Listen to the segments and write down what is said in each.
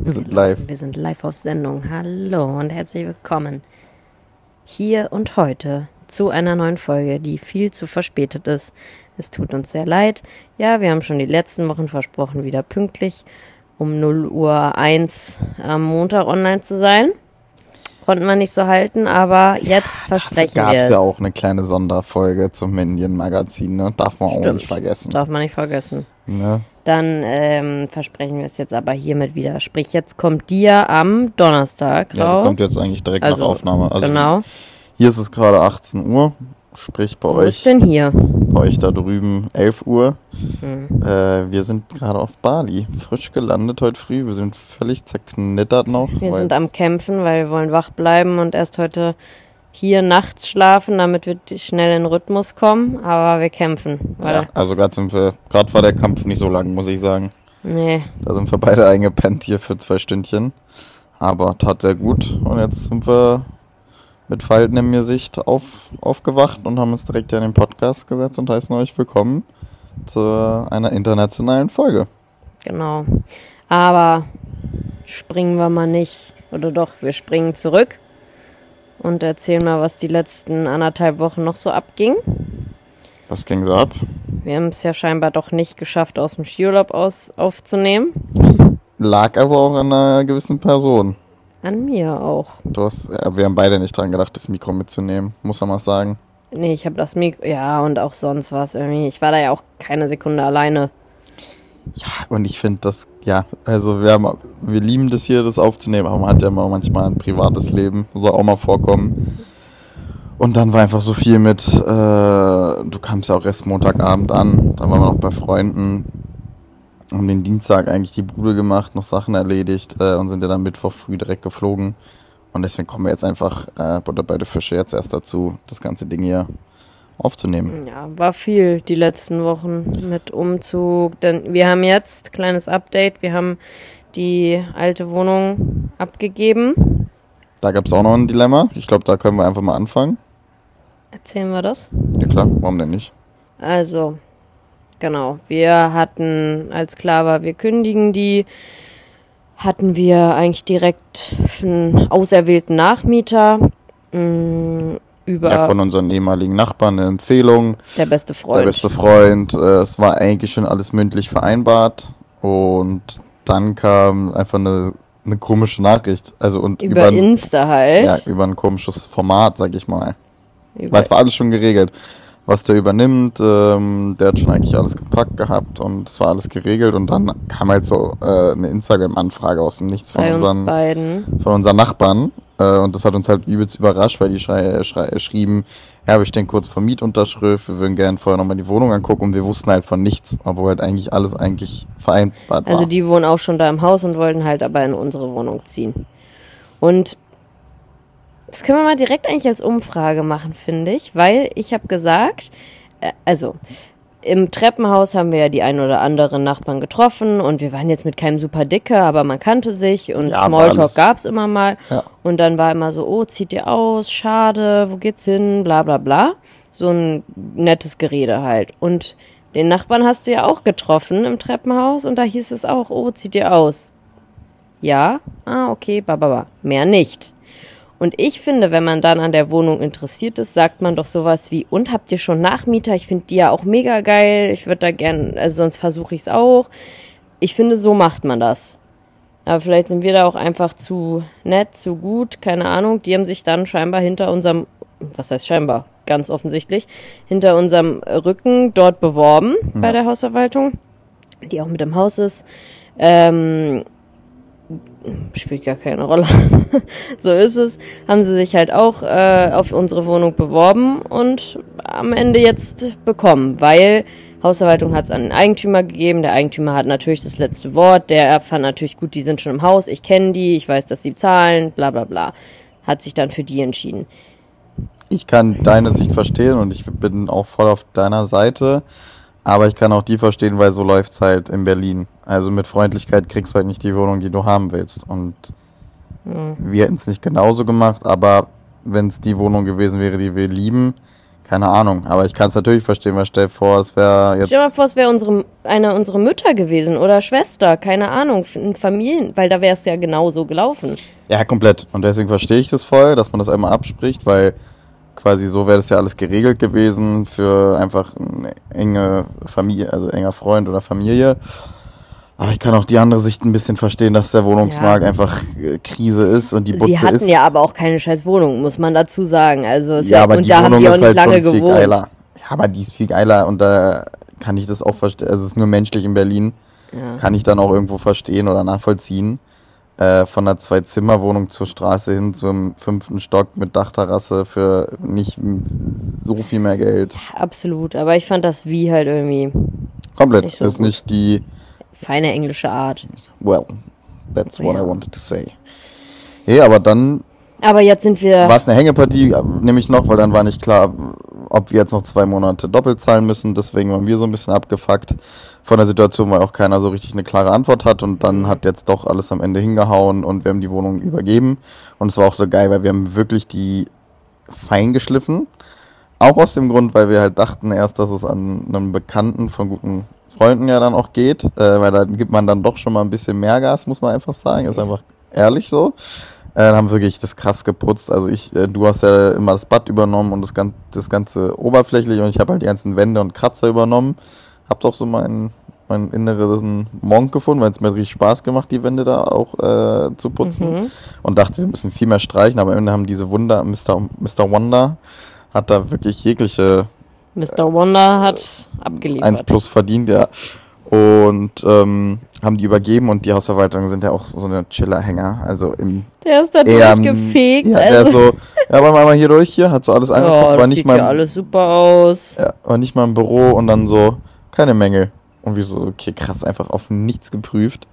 Wir sind live. Wir sind live auf Sendung. Hallo und herzlich willkommen. Hier und heute zu einer neuen Folge, die viel zu verspätet ist. Es tut uns sehr leid. Ja, wir haben schon die letzten Wochen versprochen, wieder pünktlich um 0 Uhr 1 am Montag online zu sein. Konnten wir nicht so halten, aber jetzt versprechen Gab wir es es. ja auch eine kleine Sonderfolge zum Medienmagazin, ne? Darf man auch Stimmt. nicht vergessen. Darf man nicht vergessen. Ne? Dann ähm, versprechen wir es jetzt aber hiermit wieder. Sprich, jetzt kommt die ja am Donnerstag Ja, raus. kommt jetzt eigentlich direkt Also, nach Aufnahme. Also genau. hier ist es gerade 18 Uhr. Sprich bei Wo ist euch, denn hier? bei euch da drüben 11 Uhr. Hm. Äh, wir sind gerade auf Bali. Frisch gelandet heute früh. Wir sind völlig zerknittert noch. Wir sind am Kämpfen, weil wir wollen wach bleiben und erst heute hier nachts schlafen, damit wir schnell in den Rhythmus kommen. Aber wir kämpfen. Ja, also gerade sind wir, gerade war der Kampf nicht so lang, muss ich sagen. Nee, Da sind wir beide eingepennt hier für zwei Stündchen. Aber tat sehr gut. Und jetzt sind wir mit Falten im Gesicht auf, aufgewacht und haben uns direkt hier in den Podcast gesetzt und heißen euch willkommen zu einer internationalen Folge. genau. Aber springen wir mal nicht. Oder doch, wir springen zurück und erzählen mal, was die letzten anderthalb Wochen noch so abging. Was ging so ab? Wir haben es ja scheinbar doch nicht geschafft, aus dem Skiurlaub aus aufzunehmen. Lag aber auch an einer gewissen Person. An mir auch. Du hast, ja, wir haben beide nicht dran gedacht, das Mikro mitzunehmen, muss man mal sagen. Nee, ich habe das Mikro. Ja, und auch sonst was irgendwie. Ich war da ja auch keine Sekunde alleine. Ja, und ich finde das, ja, also wir haben, wir lieben das hier, das aufzunehmen, aber man hat ja immer manchmal ein privates Leben, soll auch mal vorkommen. Und dann war einfach so viel mit, äh, du kamst ja auch erst Montagabend an, dann waren wir noch bei Freunden, haben den Dienstag eigentlich die Bude gemacht, noch Sachen erledigt äh, und sind ja dann Mittwoch früh direkt geflogen. Und deswegen kommen wir jetzt einfach, äh, bei der Fische jetzt erst dazu, das ganze Ding hier aufzunehmen. Ja, war viel die letzten Wochen mit Umzug. Denn wir haben jetzt, kleines Update, wir haben die alte Wohnung abgegeben. Da gab es auch noch ein Dilemma, ich glaube, da können wir einfach mal anfangen. Erzählen wir das? Ja klar, warum denn nicht? Also, genau. Wir hatten, als klar war, wir kündigen die, hatten wir eigentlich direkt einen auserwählten Nachmieter. mh, Über Ja, von unseren ehemaligen Nachbarn eine Empfehlung. der beste Freund. Der beste Freund. Äh, es war eigentlich schon alles mündlich vereinbart. Und dann kam einfach eine, eine komische Nachricht. Also und über, über, Insta halt. ja, über ein komisches Format, sag ich mal. über, Weil es war alles schon geregelt. Was der übernimmt, ähm, der hat schon eigentlich alles gepackt gehabt und es war alles geregelt und dann kam halt so äh, eine Instagram-Anfrage aus dem Nichts von bei uns unseren beiden. von unseren Nachbarn. Äh, und das hat uns halt übelst überrascht, weil die schrei schrei schrieben, ja, wir stehen kurz vor Mietunterschrift, wir würden gerne vorher nochmal die Wohnung angucken und wir wussten halt von nichts, obwohl halt eigentlich alles eigentlich vereinbart war. Also die wohnen auch schon da im Haus und wollten halt aber in unsere Wohnung ziehen. Und das können wir mal direkt eigentlich als Umfrage machen, finde ich, weil ich habe gesagt, äh, also im Treppenhaus haben wir ja die ein oder anderen Nachbarn getroffen und wir waren jetzt mit keinem super dicke, aber man kannte sich und Ja, Smalltalk gab's immer mal. Ja. Und dann war immer so, oh, zieht ihr aus, schade, wo geht's hin, bla bla bla. So ein nettes Gerede halt. Und den Nachbarn hast du ja auch getroffen im Treppenhaus und da hieß es auch, oh, zieht ihr aus. Ja, ah, okay, bababa. Mehr nicht. Und ich finde, wenn man dann an der Wohnung interessiert ist, sagt man doch sowas wie, und habt ihr schon Nachmieter? Ich finde die ja auch mega geil. Ich würde da gern, also sonst versuche ich es auch. Ich finde, so macht man das. Aber vielleicht sind wir da auch einfach zu nett, zu gut, keine Ahnung. Die haben sich dann scheinbar hinter unserem, was heißt scheinbar, ganz offensichtlich, hinter unserem Rücken dort beworben bei der Hausverwaltung, die auch mit im Haus ist. Ähm, spielt gar keine Rolle. so ist es. Haben sie sich halt auch äh, auf unsere Wohnung beworben und am Ende jetzt bekommen, weil Hausverwaltung hat es an den Eigentümer gegeben. Der Eigentümer hat natürlich das letzte Wort. Der fand natürlich gut, die sind schon im Haus, ich kenne die, ich weiß, dass sie zahlen, bla bla bla. Hat sich dann für die entschieden. Ich kann deine Sicht verstehen und ich bin auch voll auf deiner Seite. Aber ich kann auch die verstehen, weil so läuft's halt in Berlin. Also mit Freundlichkeit kriegst du halt nicht die Wohnung, die du haben willst. Und wir hätten es nicht genauso gemacht, aber wenn es die Wohnung gewesen wäre, die wir lieben, keine Ahnung. Aber ich kann es natürlich verstehen, weil stell dir vor, es wäre jetzt. Stell dir mal vor, es wäre unsere, eine unserer Mütter gewesen oder Schwester, keine Ahnung, ein Familien, weil da wäre es ja genauso gelaufen. Ja, komplett. Und deswegen verstehe ich das voll, dass man das einmal abspricht, weil quasi so wäre das ja alles geregelt gewesen für einfach eine enge Familie, also enger Freund oder Familie. Aber ich kann auch die andere Sicht ein bisschen verstehen, dass der Wohnungsmarkt Ja. einfach äh, Krise ist und die Butze Sie hatten ist. ja aber auch keine scheiß Wohnung, muss man dazu sagen. Also es ja, aber und die da haben Wohnung die auch ist nicht halt lange gewohnt. geiler. Ja, aber die ist viel geiler und da kann ich das auch verstehen. Also es ist nur menschlich in Berlin. Ja. Kann ich dann auch irgendwo verstehen oder nachvollziehen. Äh, von einer Zwei-Zimmer-Wohnung zur Straße hin zum fünften Stock mit Dachterrasse für nicht so viel mehr Geld. Absolut, aber ich fand das wie halt irgendwie Komplett. Nicht so ist gut. nicht die, feine englische Art. well, that's what Ja. I wanted to say. Nee, aber dann Aber jetzt sind wir. war es eine Hängepartie, äh, nämlich noch, weil dann war nicht klar, ob wir jetzt noch zwei Monate doppelt zahlen müssen. Deswegen waren wir so ein bisschen abgefuckt von der Situation, weil auch keiner so richtig eine klare Antwort hat. Und dann hat jetzt doch alles am Ende hingehauen und wir haben die Wohnung übergeben. Und es war auch so geil, weil wir haben wirklich die fein geschliffen. Auch aus dem Grund, weil wir halt dachten erst, dass es an einem Bekannten von guten Freunden ja dann auch geht, äh, weil da gibt man dann doch schon mal ein bisschen mehr Gas, muss man einfach sagen. Ist einfach ehrlich so. Äh, haben wir wirklich das krass geputzt. Also ich, äh, du hast ja immer das Bad übernommen und das, gan das ganze oberflächlich und ich habe halt die ganzen Wände und Kratzer übernommen. Hab doch so mein, mein inneren Monk gefunden, weil es mir richtig Spaß gemacht, die Wände da auch äh, zu putzen. Mhm. Und dachte, wir müssen viel mehr streichen, aber am Ende haben diese Wunder, Mr. Mr. Wonder hat da wirklich jegliche Mr. Wonder hat abgeliefert. 1 plus verdient, ja. Und ähm, haben die übergeben und die Hausverwaltungen sind ja auch so eine Chiller-Hänger. Also im Der ist da durchgefegt. Ja, der also. so, ja, wollen wir mal hier durch hier, hat so alles oh, angeguckt, war das nicht sieht mal, ja alles super aus. ja, war nicht mal im Büro und dann so, keine Mängel. Und wir so, okay, krass, einfach auf nichts geprüft.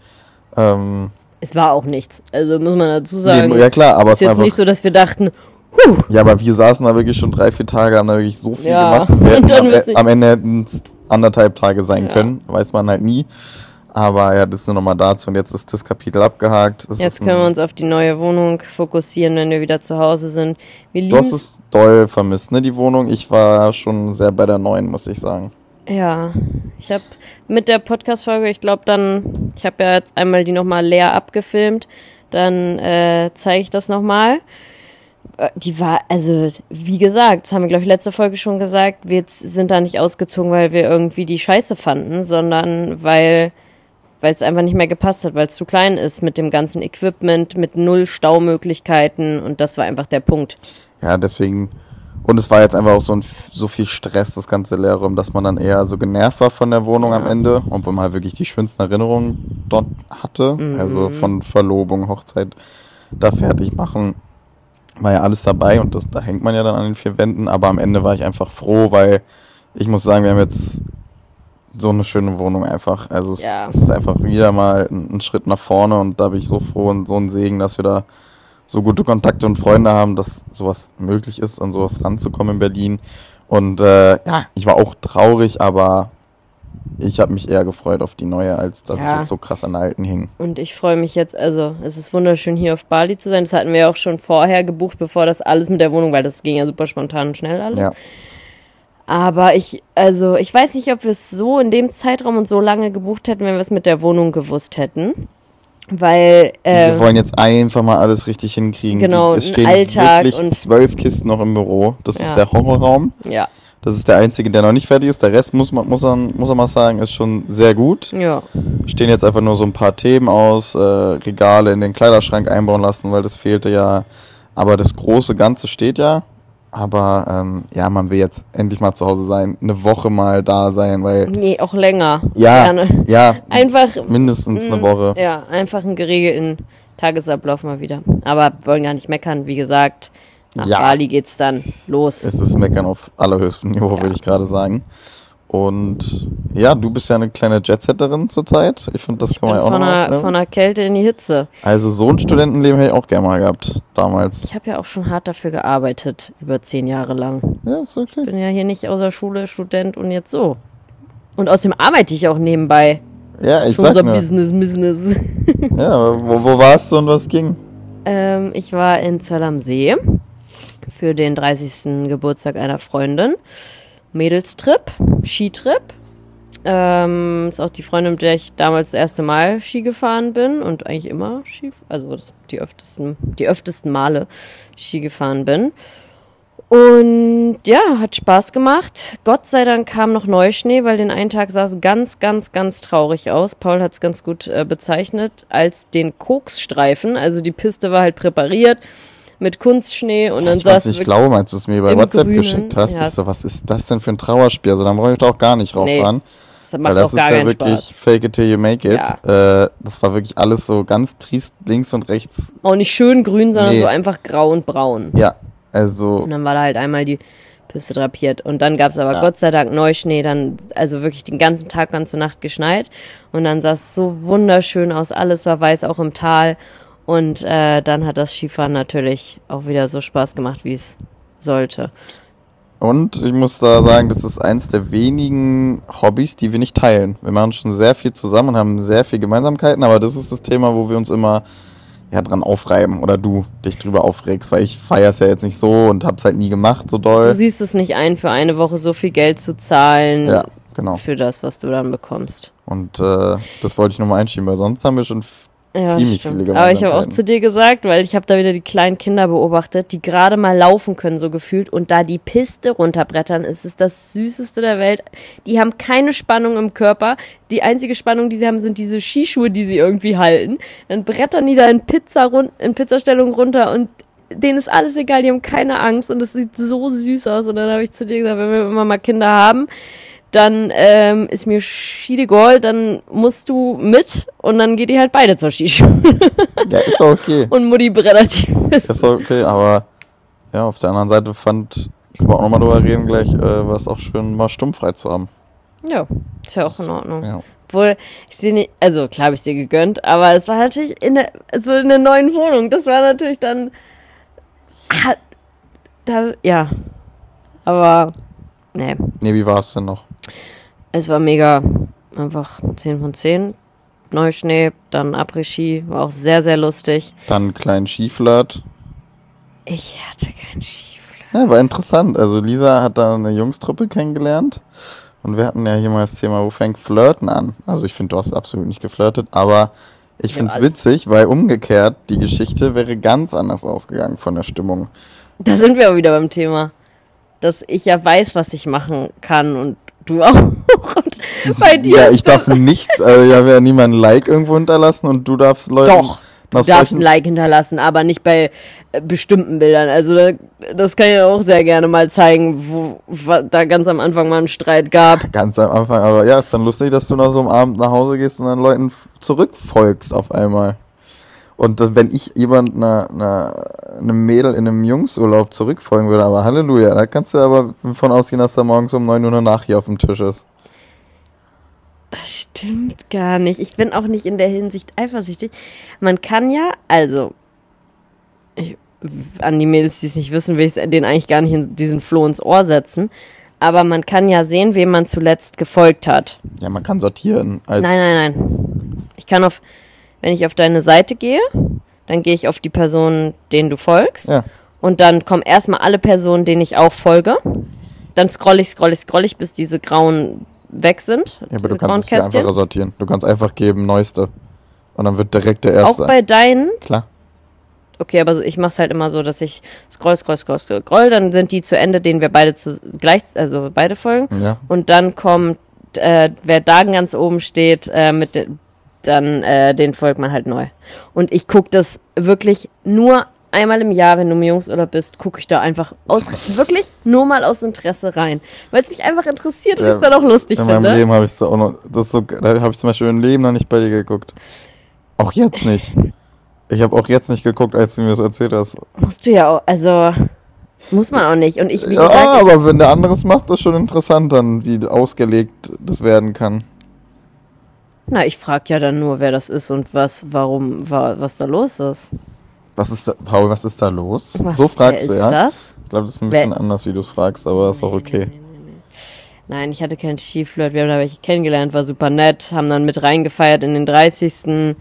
Ähm, Es war auch nichts. Also muss man dazu sagen. nee, ja klar, aber ist es jetzt einfach, nicht so, dass wir dachten, ja, aber wir saßen da wirklich schon drei, vier Tage, haben da wirklich so viel Ja, gemacht. Wir hätten am, am Ende hätten es anderthalb Tage sein Ja. können, weiß man halt nie. Aber ja, das ist nur nochmal dazu und jetzt ist das Kapitel abgehakt. Es jetzt können wir uns auf die neue Wohnung fokussieren, wenn wir wieder zu Hause sind. Wir Du hast es doll vermisst, ne, die Wohnung. Ich war schon sehr bei der neuen, muss ich sagen. Ja, ich habe mit der Podcast-Folge, ich glaube dann, ich habe ja jetzt einmal die nochmal leer abgefilmt, dann äh, zeige ich das nochmal. Äh, Die war, also wie gesagt, das haben wir, glaube ich, letzte Folge schon gesagt, wir sind da nicht ausgezogen, weil wir irgendwie die Scheiße fanden, sondern weil weil es einfach nicht mehr gepasst hat, weil es zu klein ist mit dem ganzen Equipment, mit null Staumöglichkeiten und das war einfach der Punkt. Ja, deswegen. Und es war jetzt einfach auch so, ein, so viel Stress, das ganze Lehrraum, dass man dann eher so genervt war von der Wohnung am Ende, obwohl man halt wirklich die schönsten Erinnerungen dort hatte. Also von Verlobung, Hochzeit, da fertig machen, war ja alles dabei und das, da hängt man ja dann an den vier Wänden. Aber am Ende war ich einfach froh, weil ich muss sagen, wir haben jetzt so eine schöne Wohnung einfach. Also es Ja. ist einfach wieder mal ein, ein Schritt nach vorne und da bin ich so froh und so ein Segen, dass wir da so gute Kontakte und Freunde haben, dass sowas möglich ist, an sowas ranzukommen in Berlin. Und äh, ja, ich war auch traurig, aber ich habe mich eher gefreut auf die neue, als dass Ja. ich jetzt so krass an der alten hing. Und ich freue mich jetzt, also es ist wunderschön hier auf Bali zu sein. Das hatten wir ja auch schon vorher gebucht, bevor das alles mit der Wohnung, weil das ging ja super spontan und schnell alles. Ja. Aber ich, also ich weiß nicht, ob wir es so in dem Zeitraum und so lange gebucht hätten, wenn wir es mit der Wohnung gewusst hätten. Weil, äh, wir wollen jetzt einfach mal alles richtig hinkriegen. Genau, Die, es stehen Alltag wirklich zwölf Kisten noch im Büro. Das Ja. ist der Horrorraum. ja, Das ist der einzige, der noch nicht fertig ist. Der Rest muss man, muss man, muss man mal sagen, ist schon sehr gut. ja, stehen jetzt einfach nur so ein paar Themen aus, äh, Regale in den Kleiderschrank einbauen lassen, weil das fehlte ja. Aber das große Ganze steht ja. Aber ähm, ja, man will jetzt endlich mal zu Hause sein, eine Woche mal da sein, weil nee, auch länger. ja, Gerne. ja, Einfach, mindestens eine mm, Woche. ja, einfach einen geregelten Tagesablauf mal wieder. Aber wollen gar nicht meckern, wie gesagt. Nach Ja. Bali geht's dann los. Es ist Meckern auf allerhöchstem Niveau, Ja. würde ich gerade sagen. Und ja, du bist ja eine kleine Jetsetterin zurzeit. Ich finde, das Ich kann man ja auch von noch der, aufnehmen. von der Kälte in die Hitze. Also so ein Studentenleben hätte ich auch gerne mal gehabt, damals. Ich habe ja auch schon hart dafür gearbeitet, über zehn Jahre lang. Ja, ist okay. Bin ja hier nicht außer Schule Student und jetzt so. Und außerdem arbeite ich auch nebenbei. Ja, ich Für sag unser nur. Business, Business. Ja, aber wo, wo warst du und was ging? ähm, ich war in Zell am See für den 30. Geburtstag einer Freundin. Mädelstrip, Skitrip. Ähm, ist auch die Freundin, mit der ich damals das erste Mal Ski gefahren bin und eigentlich immer Ski, also die öftesten, die öftesten Male Ski gefahren bin. Und ja, hat Spaß gemacht. Gott sei Dank kam noch Neuschnee, weil den einen Tag sah es ganz, ganz, ganz traurig aus. Paul hat es ganz gut äh, bezeichnet als den Koksstreifen. Also die Piste war halt präpariert mit Kunstschnee und dann ich es ich glaube, als du es mir bei WhatsApp Grünen. geschickt hast, Ja, so, was ist das denn für ein Trauerspiel? Also dann brauche ich da auch gar nicht Nee, rauffahren. das weil macht das auch ist ja wirklich Spaß. fake it till you make it. Äh, das war wirklich alles so ganz triest links und rechts. Auch nicht schön grün, sondern Nee. so einfach grau und braun. Ja, also Und dann war da halt einmal die Piste drapiert. Und dann gab es aber Ja. Gott sei Dank Neuschnee, dann also wirklich den ganzen Tag, ganze Nacht geschneit. Und dann sah es so wunderschön aus. Alles war weiß, auch im Tal. Und äh, dann hat das Skifahren natürlich auch wieder so Spaß gemacht, wie es sollte. Und ich muss da sagen, das ist eins der wenigen Hobbys, die wir nicht teilen. Wir machen schon sehr viel zusammen und haben sehr viel Gemeinsamkeiten, aber das ist das Thema, wo wir uns immer ja, dran aufreiben oder du dich drüber aufregst, weil ich feiere es ja jetzt nicht so und hab's halt nie gemacht so Du doll. siehst es nicht ein, für eine Woche so viel Geld zu zahlen Ja, genau. für das, was du dann bekommst. Und äh, das wollte ich nochmal einschieben, weil sonst haben wir schon Ja, ziemlich stimmt. viele Aber ich habe auch zu dir gesagt, weil ich habe da wieder die kleinen Kinder beobachtet, die gerade mal laufen können, so gefühlt, und da die Piste runterbrettern, ist es das Süßeste der Welt. Die haben keine Spannung im Körper. Die einzige Spannung, die sie haben, sind diese Skischuhe, die sie irgendwie halten. Dann brettern die da in, Pizza run in Pizzastellung runter und denen ist alles egal, die haben keine Angst und das sieht so süß aus. Und dann habe ich zu dir gesagt, wenn wir immer mal Kinder haben, dann ähm, ist mir Skidegol, dann musst du mit und dann geht die halt beide zur Skischule. Ja, ist doch okay. und Mutti brettert die Ist doch okay, aber ja, auf der anderen Seite fand, können wir auch nochmal drüber reden gleich, äh, war es auch schön, mal stummfrei zu haben. Ja, ist ja auch in Ordnung. Ja. Obwohl, ich sehe nicht, also klar habe ich dir gegönnt, aber es war natürlich in der, es war in der neuen Wohnung. Das war natürlich dann, ah, da, ja. Aber, nee, Nee, wie war es denn noch? Es war mega, einfach 10 von 10. Neuschnee, dann Après-Ski, war auch sehr, sehr lustig. Dann einen kleinen Skiflirt. Ich hatte keinen Skiflirt. Ja, war interessant. Also Lisa hat da eine Jungstruppe kennengelernt. Und wir hatten ja hier mal das Thema, wo fängt Flirten an? Also ich finde, du hast absolut nicht geflirtet, aber ich Ja, finde es alles. witzig, weil umgekehrt die Geschichte wäre ganz anders ausgegangen von der Stimmung. Da sind wir auch wieder beim Thema. Dass ich ja weiß, was ich machen kann und du auch. Und bei dir Ja, ich darf nichts, also ich habe ja niemand ein Like irgendwo hinterlassen und du darfst Leuten Doch, Du darfst ein Like hinterlassen, aber nicht bei äh, bestimmten Bildern. Also da, das kann ich auch sehr gerne mal zeigen, wo wa- da ganz am Anfang mal einen Streit gab. Ganz am Anfang, aber ja, ist dann lustig, dass du nach so einem Abend nach Hause gehst und dann Leuten zurückfolgst auf einmal. Und wenn ich jemand einer einer- einem Mädel in einem Jungsurlaub zurückfolgen würde, aber Halleluja, da kannst du aber von ausgehen, dass da morgens um 9 Uhr nach hier auf dem Tisch ist. Das stimmt gar nicht. Ich bin auch nicht in der Hinsicht eifersüchtig. Man kann ja, also, ich, an die Mädels, die es nicht wissen, will ich denen eigentlich gar nicht in diesen Floh ins Ohr setzen. Aber man kann ja sehen, wem man zuletzt gefolgt hat. Ja, man kann sortieren. Als Nein, nein, nein. Ich kann auf, wenn ich auf deine Seite gehe, dann gehe ich auf die Person, denen du folgst. Ja. Und dann kommen erstmal alle Personen, denen ich auch folge. Dann scroll ich, scroll ich, scroll ich, bis diese grauen weg sind. Ja, aber du kannst es viel einfacher sortieren. Du kannst einfach geben, neueste. Und dann wird direkt der Auch erste. bei deinen, Klar. okay, aber ich mach's halt immer so, dass ich scroll, scroll, scroll, scroll, scroll, dann sind die zu Ende, denen wir beide zu, gleich, also beide folgen. Ja. Und dann kommt, äh, wer da ganz oben steht, äh, mit de, dann äh, den folgt man halt neu. Und ich guck das wirklich nur einmal im Jahr, wenn du im Jungsurlaub bist, gucke ich da einfach aus, wirklich nur mal aus Interesse rein. Weil es mich einfach interessiert und Ja, ich es dann auch lustig In meinem finde. Leben habe ich auch noch. Das so, da habe ich zum Beispiel im Leben noch nicht bei dir geguckt. Auch jetzt nicht. Ich habe auch jetzt nicht geguckt, als du mir das erzählt hast. Musst du ja auch, also, Muss man auch nicht. Und ich, wie ja, gesagt, aber wenn der anderes macht, ist schon interessant dann, wie ausgelegt das werden kann. Na, ich frag ja dann nur, wer das ist und was, warum, wa, was da los ist. Was ist da, Paul, was ist da los? Was, so fragst wer du, ist ja? das? Ich glaube, das ist ein Wer- bisschen anders, wie du es fragst, aber ist auch okay. Nein, ich hatte keinen Skiflirt. Wir haben da welche kennengelernt, war super nett, haben dann mit reingefeiert in den 30.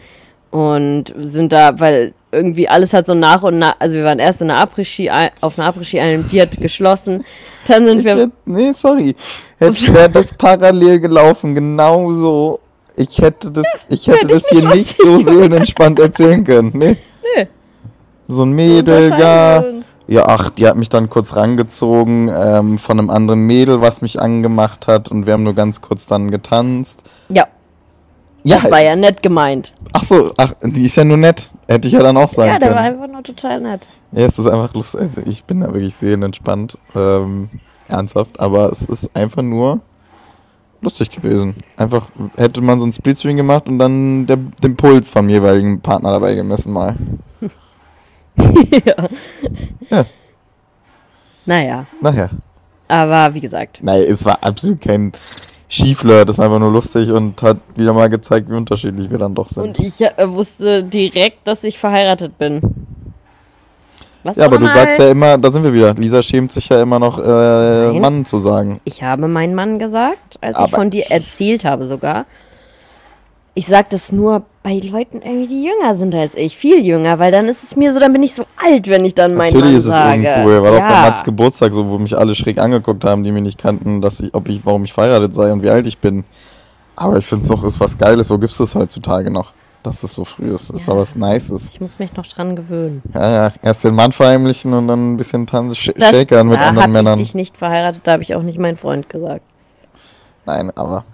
und sind da, weil irgendwie alles hat so nach und nach, also wir waren erst in einer Après-Ski, auf einer Après-Ski, einem, die hat geschlossen. Dann sind Ich wir, hätte, nee, sorry. Hätte wäre das parallel gelaufen, genauso. Ich hätte das, ich hätte das hier nicht so seelenentspannt erzählen können. Nee. Nee. So ein Mädel, unterscheiden ja. Ja, ach, die hat mich dann kurz rangezogen ähm, von einem anderen Mädel, was mich angemacht hat und wir haben nur ganz kurz dann getanzt. ja, Ja, das war ja nett gemeint. ach so, ach, die ist ja nur nett. Hätte ich ja dann auch sagen Ja, der war können. einfach nur total nett. Ja, es ist einfach lustig. Also ich bin da wirklich seelenentspannt, ähm, ernsthaft, aber es ist einfach nur lustig gewesen. Einfach hätte man so ein Splitscreen gemacht und dann der, den Puls vom jeweiligen Partner dabei gemessen mal. ja. Ja. Naja, Naja. aber wie gesagt, Nein, es war absolut kein Skiflirt, das war einfach nur lustig und hat wieder mal gezeigt, wie unterschiedlich wir dann doch sind. und ich äh, wusste direkt, dass ich verheiratet bin. Was ja, aber du sagst ja immer, da sind wir wieder. Lisa schämt sich ja immer noch, äh. Mann zu sagen. Ich habe meinen Mann gesagt, als ich Aber- von dir erzählt habe sogar. Ich sag das nur bei Leuten irgendwie, die jünger sind als ich. Viel jünger, weil dann ist es mir so, dann bin ich so alt, wenn ich dann meinen Natürlich Mann ist es sage. uncool. War doch bei ja. Mats Geburtstag so, wo mich alle schräg angeguckt haben, die mich nicht kannten, dass ich, ob ich, warum ich verheiratet sei und wie alt ich bin. Aber ich finde es doch, ist was Geiles. Wo gibt's das heutzutage noch? Dass das so früh ist. Ist Ja. doch was Nices. Ich muss mich noch dran gewöhnen. Ja, ja. Erst den Mann verheimlichen und dann ein bisschen tanzen, sh Das- shakern mit da anderen Männern. ich dich nicht verheiratet, da habe ich auch nicht meinen Freund gesagt. Nein, aber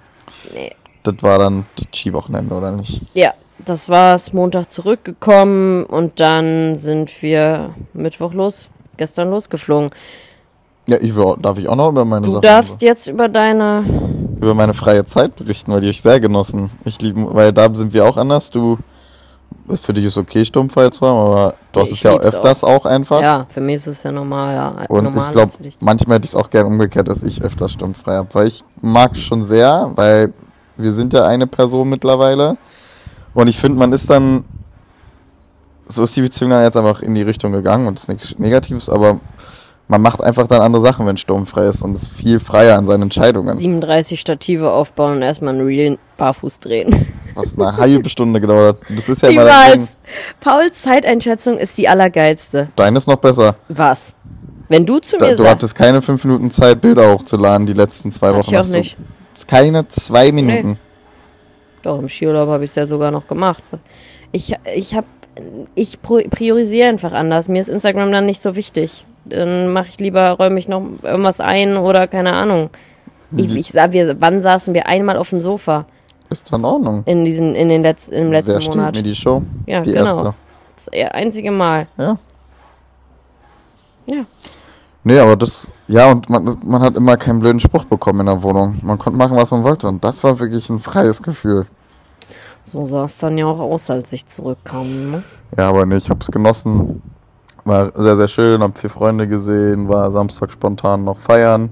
Nee. das war dann das Skiwochenende, oder nicht? Ja, das war's. Montag zurückgekommen und dann sind wir Mittwoch los, gestern losgeflogen. Ja, ich darf ich auch noch über meine Du Sachen, darfst jetzt über deine. Über meine freie Zeit berichten, weil die ich sehr genossen. Ich liebe, weil da sind wir auch anders. Du, für dich ist okay, Sturmfall zu haben, aber du hast Ich es ja auch öfters auch, einfach. Ja, für mich ist es ja normal. Ja, Und normal ich glaube, manchmal hätte ich es auch gern umgekehrt, dass ich öfter sturmfrei habe. Weil ich mag es schon sehr, weil wir sind ja eine Person mittlerweile. Und ich finde, man ist dann. So ist die Beziehung dann jetzt einfach in die Richtung gegangen und ist nichts Negatives, aber man macht einfach dann andere Sachen, wenn sturmfrei ist und ist viel freier in seinen Entscheidungen. 37 Stative aufbauen und erstmal ein Reel barfuß drehen. Was eine halbe Stunde gedauert hat. Das ist ja immer das. Pauls Zeiteinschätzung ist die allergeilste. Deine ist noch besser. Was? Wenn du zu Da, mir du sagst. hattest keine fünf Minuten Zeit, Bilder hochzuladen, die letzten zwei Wochen ich auch nicht. keine zwei Minuten. Doch, im Skiurlaub habe ich es ja sogar noch gemacht. Ich, ich habe, ich priorisiere einfach anders. Mir ist Instagram dann nicht so wichtig. Dann mache ich lieber, räume ich noch irgendwas ein oder keine Ahnung. Ich, ich sag, wir, wann saßen wir einmal auf dem Sofa Ist in Ordnung. in diesen, in den letzten, im letzten Wer steht Monat? mir die Show? Ja, die genau. erste. Das einzige Mal. Ja. Ja. Nee, aber das, ja, und man, man hat immer keinen blöden Spruch bekommen in der Wohnung. Man konnte machen, was man wollte. Und das war wirklich ein freies Gefühl. So sah es dann ja auch aus, als ich zurückkam. Ne? Ja, aber nee, ich hab's genossen. War sehr, sehr schön, hab vier Freunde gesehen, war Samstag spontan noch feiern.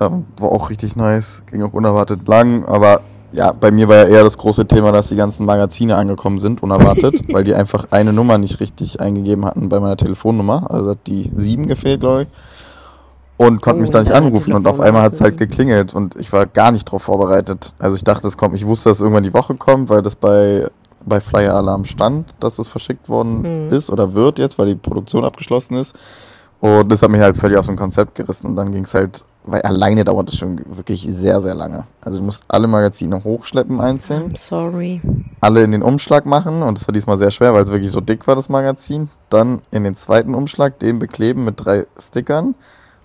Ähm, war auch richtig nice, ging auch unerwartet lang, aber ja, bei mir war ja eher das große Thema, dass die ganzen Magazine angekommen sind, unerwartet, weil die einfach eine Nummer nicht richtig eingegeben hatten bei meiner Telefonnummer. Also hat die sieben gefehlt, glaube ich. Und konnte Oh, mich da nicht anrufen und auf einmal ist hat's halt geklingelt und ich war gar nicht drauf vorbereitet. Also ich dachte, es kommt, ich wusste, dass irgendwann die Woche kommt, weil das bei, bei Flyer Alarm stand, dass es verschickt worden Mhm. ist oder wird jetzt, weil die Produktion abgeschlossen ist. Und das hat mich halt völlig aus dem Konzept gerissen und dann ging's halt, weil alleine dauert es schon wirklich sehr, sehr lange. Also du musst alle Magazine hochschleppen einzeln I'm sorry. alle in den Umschlag machen und es war diesmal sehr schwer, weil es wirklich so dick war, das Magazin. Dann in den zweiten Umschlag den bekleben mit drei Stickern.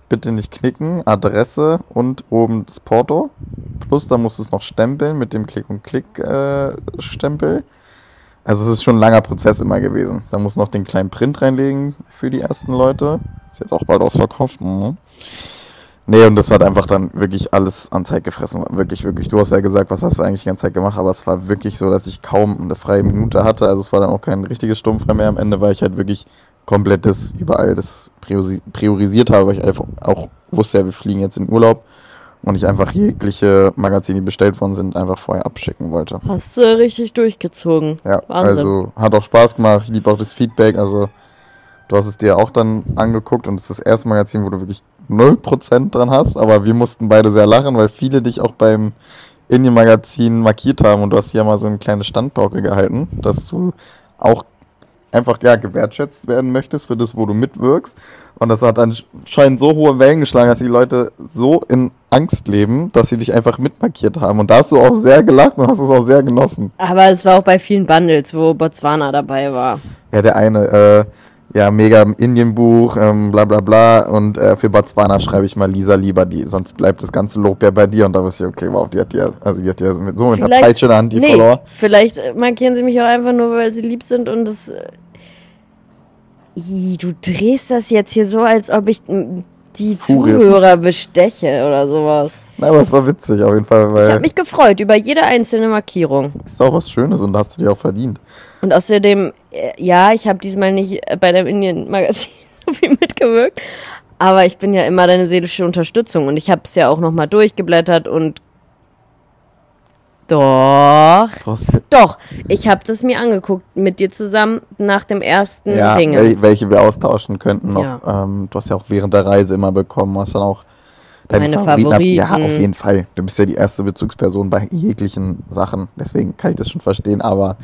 Bitte nicht knicken, Adresse und oben das Porto. Plus, da musst du es noch stempeln mit dem Klick- und Klick-Stempel. Also es ist schon ein langer Prozess immer gewesen. Da muss noch den kleinen Print reinlegen für die ersten Leute. Ist jetzt auch bald ausverkauft. Mhm. Nee, und das hat einfach dann wirklich alles an Zeit gefressen. Wirklich, wirklich. Du hast ja gesagt, was hast du eigentlich die ganze Zeit gemacht, aber es war wirklich so, dass ich kaum eine freie Minute hatte. Also es war dann auch kein richtiges Sturmfrei mehr am Ende, weil ich halt wirklich komplett das überall das priorisi- priorisiert habe, weil ich einfach auch wusste, ja, wir fliegen jetzt in Urlaub und ich einfach jegliche Magazine, die bestellt worden sind, einfach vorher abschicken wollte. Hast du richtig durchgezogen. Ja, Wahnsinn. also hat auch Spaß gemacht. Ich liebe auch das Feedback. Also du hast es dir auch dann angeguckt und es ist das erste Magazin, wo du wirklich 0% dran hast. Aber wir mussten beide sehr lachen, weil viele dich auch beim Indien-Magazin markiert haben und du hast hier mal so eine kleine Standpauke gehalten, dass du auch einfach ja, gewertschätzt werden möchtest für das, wo du mitwirkst. Und das hat anscheinend so hohe Wellen geschlagen, dass die Leute so in Angst leben, dass sie dich einfach mitmarkiert haben. Und da hast du auch sehr gelacht und hast es auch sehr genossen. Aber es war auch bei vielen Bundles, wo Botswana dabei war. Ja, der eine, äh, ja, mega im Indienbuch, ähm, bla bla bla. Und äh, für Botswana schreibe ich mal Lisa lieber die, sonst bleibt das ganze Lob ja bei dir. Und da wusste ich, okay, wow, die hat ja, also die hat ja mit, so mit der Vielleicht- Peitsche in der Hand die nee, Follower. vielleicht markieren sie mich auch einfach nur, weil sie lieb sind und das. Äh, Ih, du drehst das jetzt hier so, als ob ich die Furie. Zuhörer besteche oder sowas. Na, aber es war witzig auf jeden Fall, Ich weil habe mich gefreut über jede einzelne Markierung. ist auch was Schönes und hast du dir auch verdient. Und außerdem, ja, ich habe diesmal nicht äh, bei dem Indien-Magazin so viel mitgewirkt, aber ich bin ja immer deine seelische Unterstützung und ich habe es ja auch nochmal durchgeblättert und doch, Brauchst- doch, ich habe das mir angeguckt mit dir zusammen nach dem ersten Ja, Ding. wel welche wir austauschen könnten noch. Ja. Ähm, du hast ja auch während der Reise immer bekommen, hast dann auch deine Meine Favoriten. ab- Ja, Favoriten. auf jeden Fall. Du bist ja die erste Bezugsperson bei jeglichen Sachen. Deswegen kann ich das schon verstehen, aber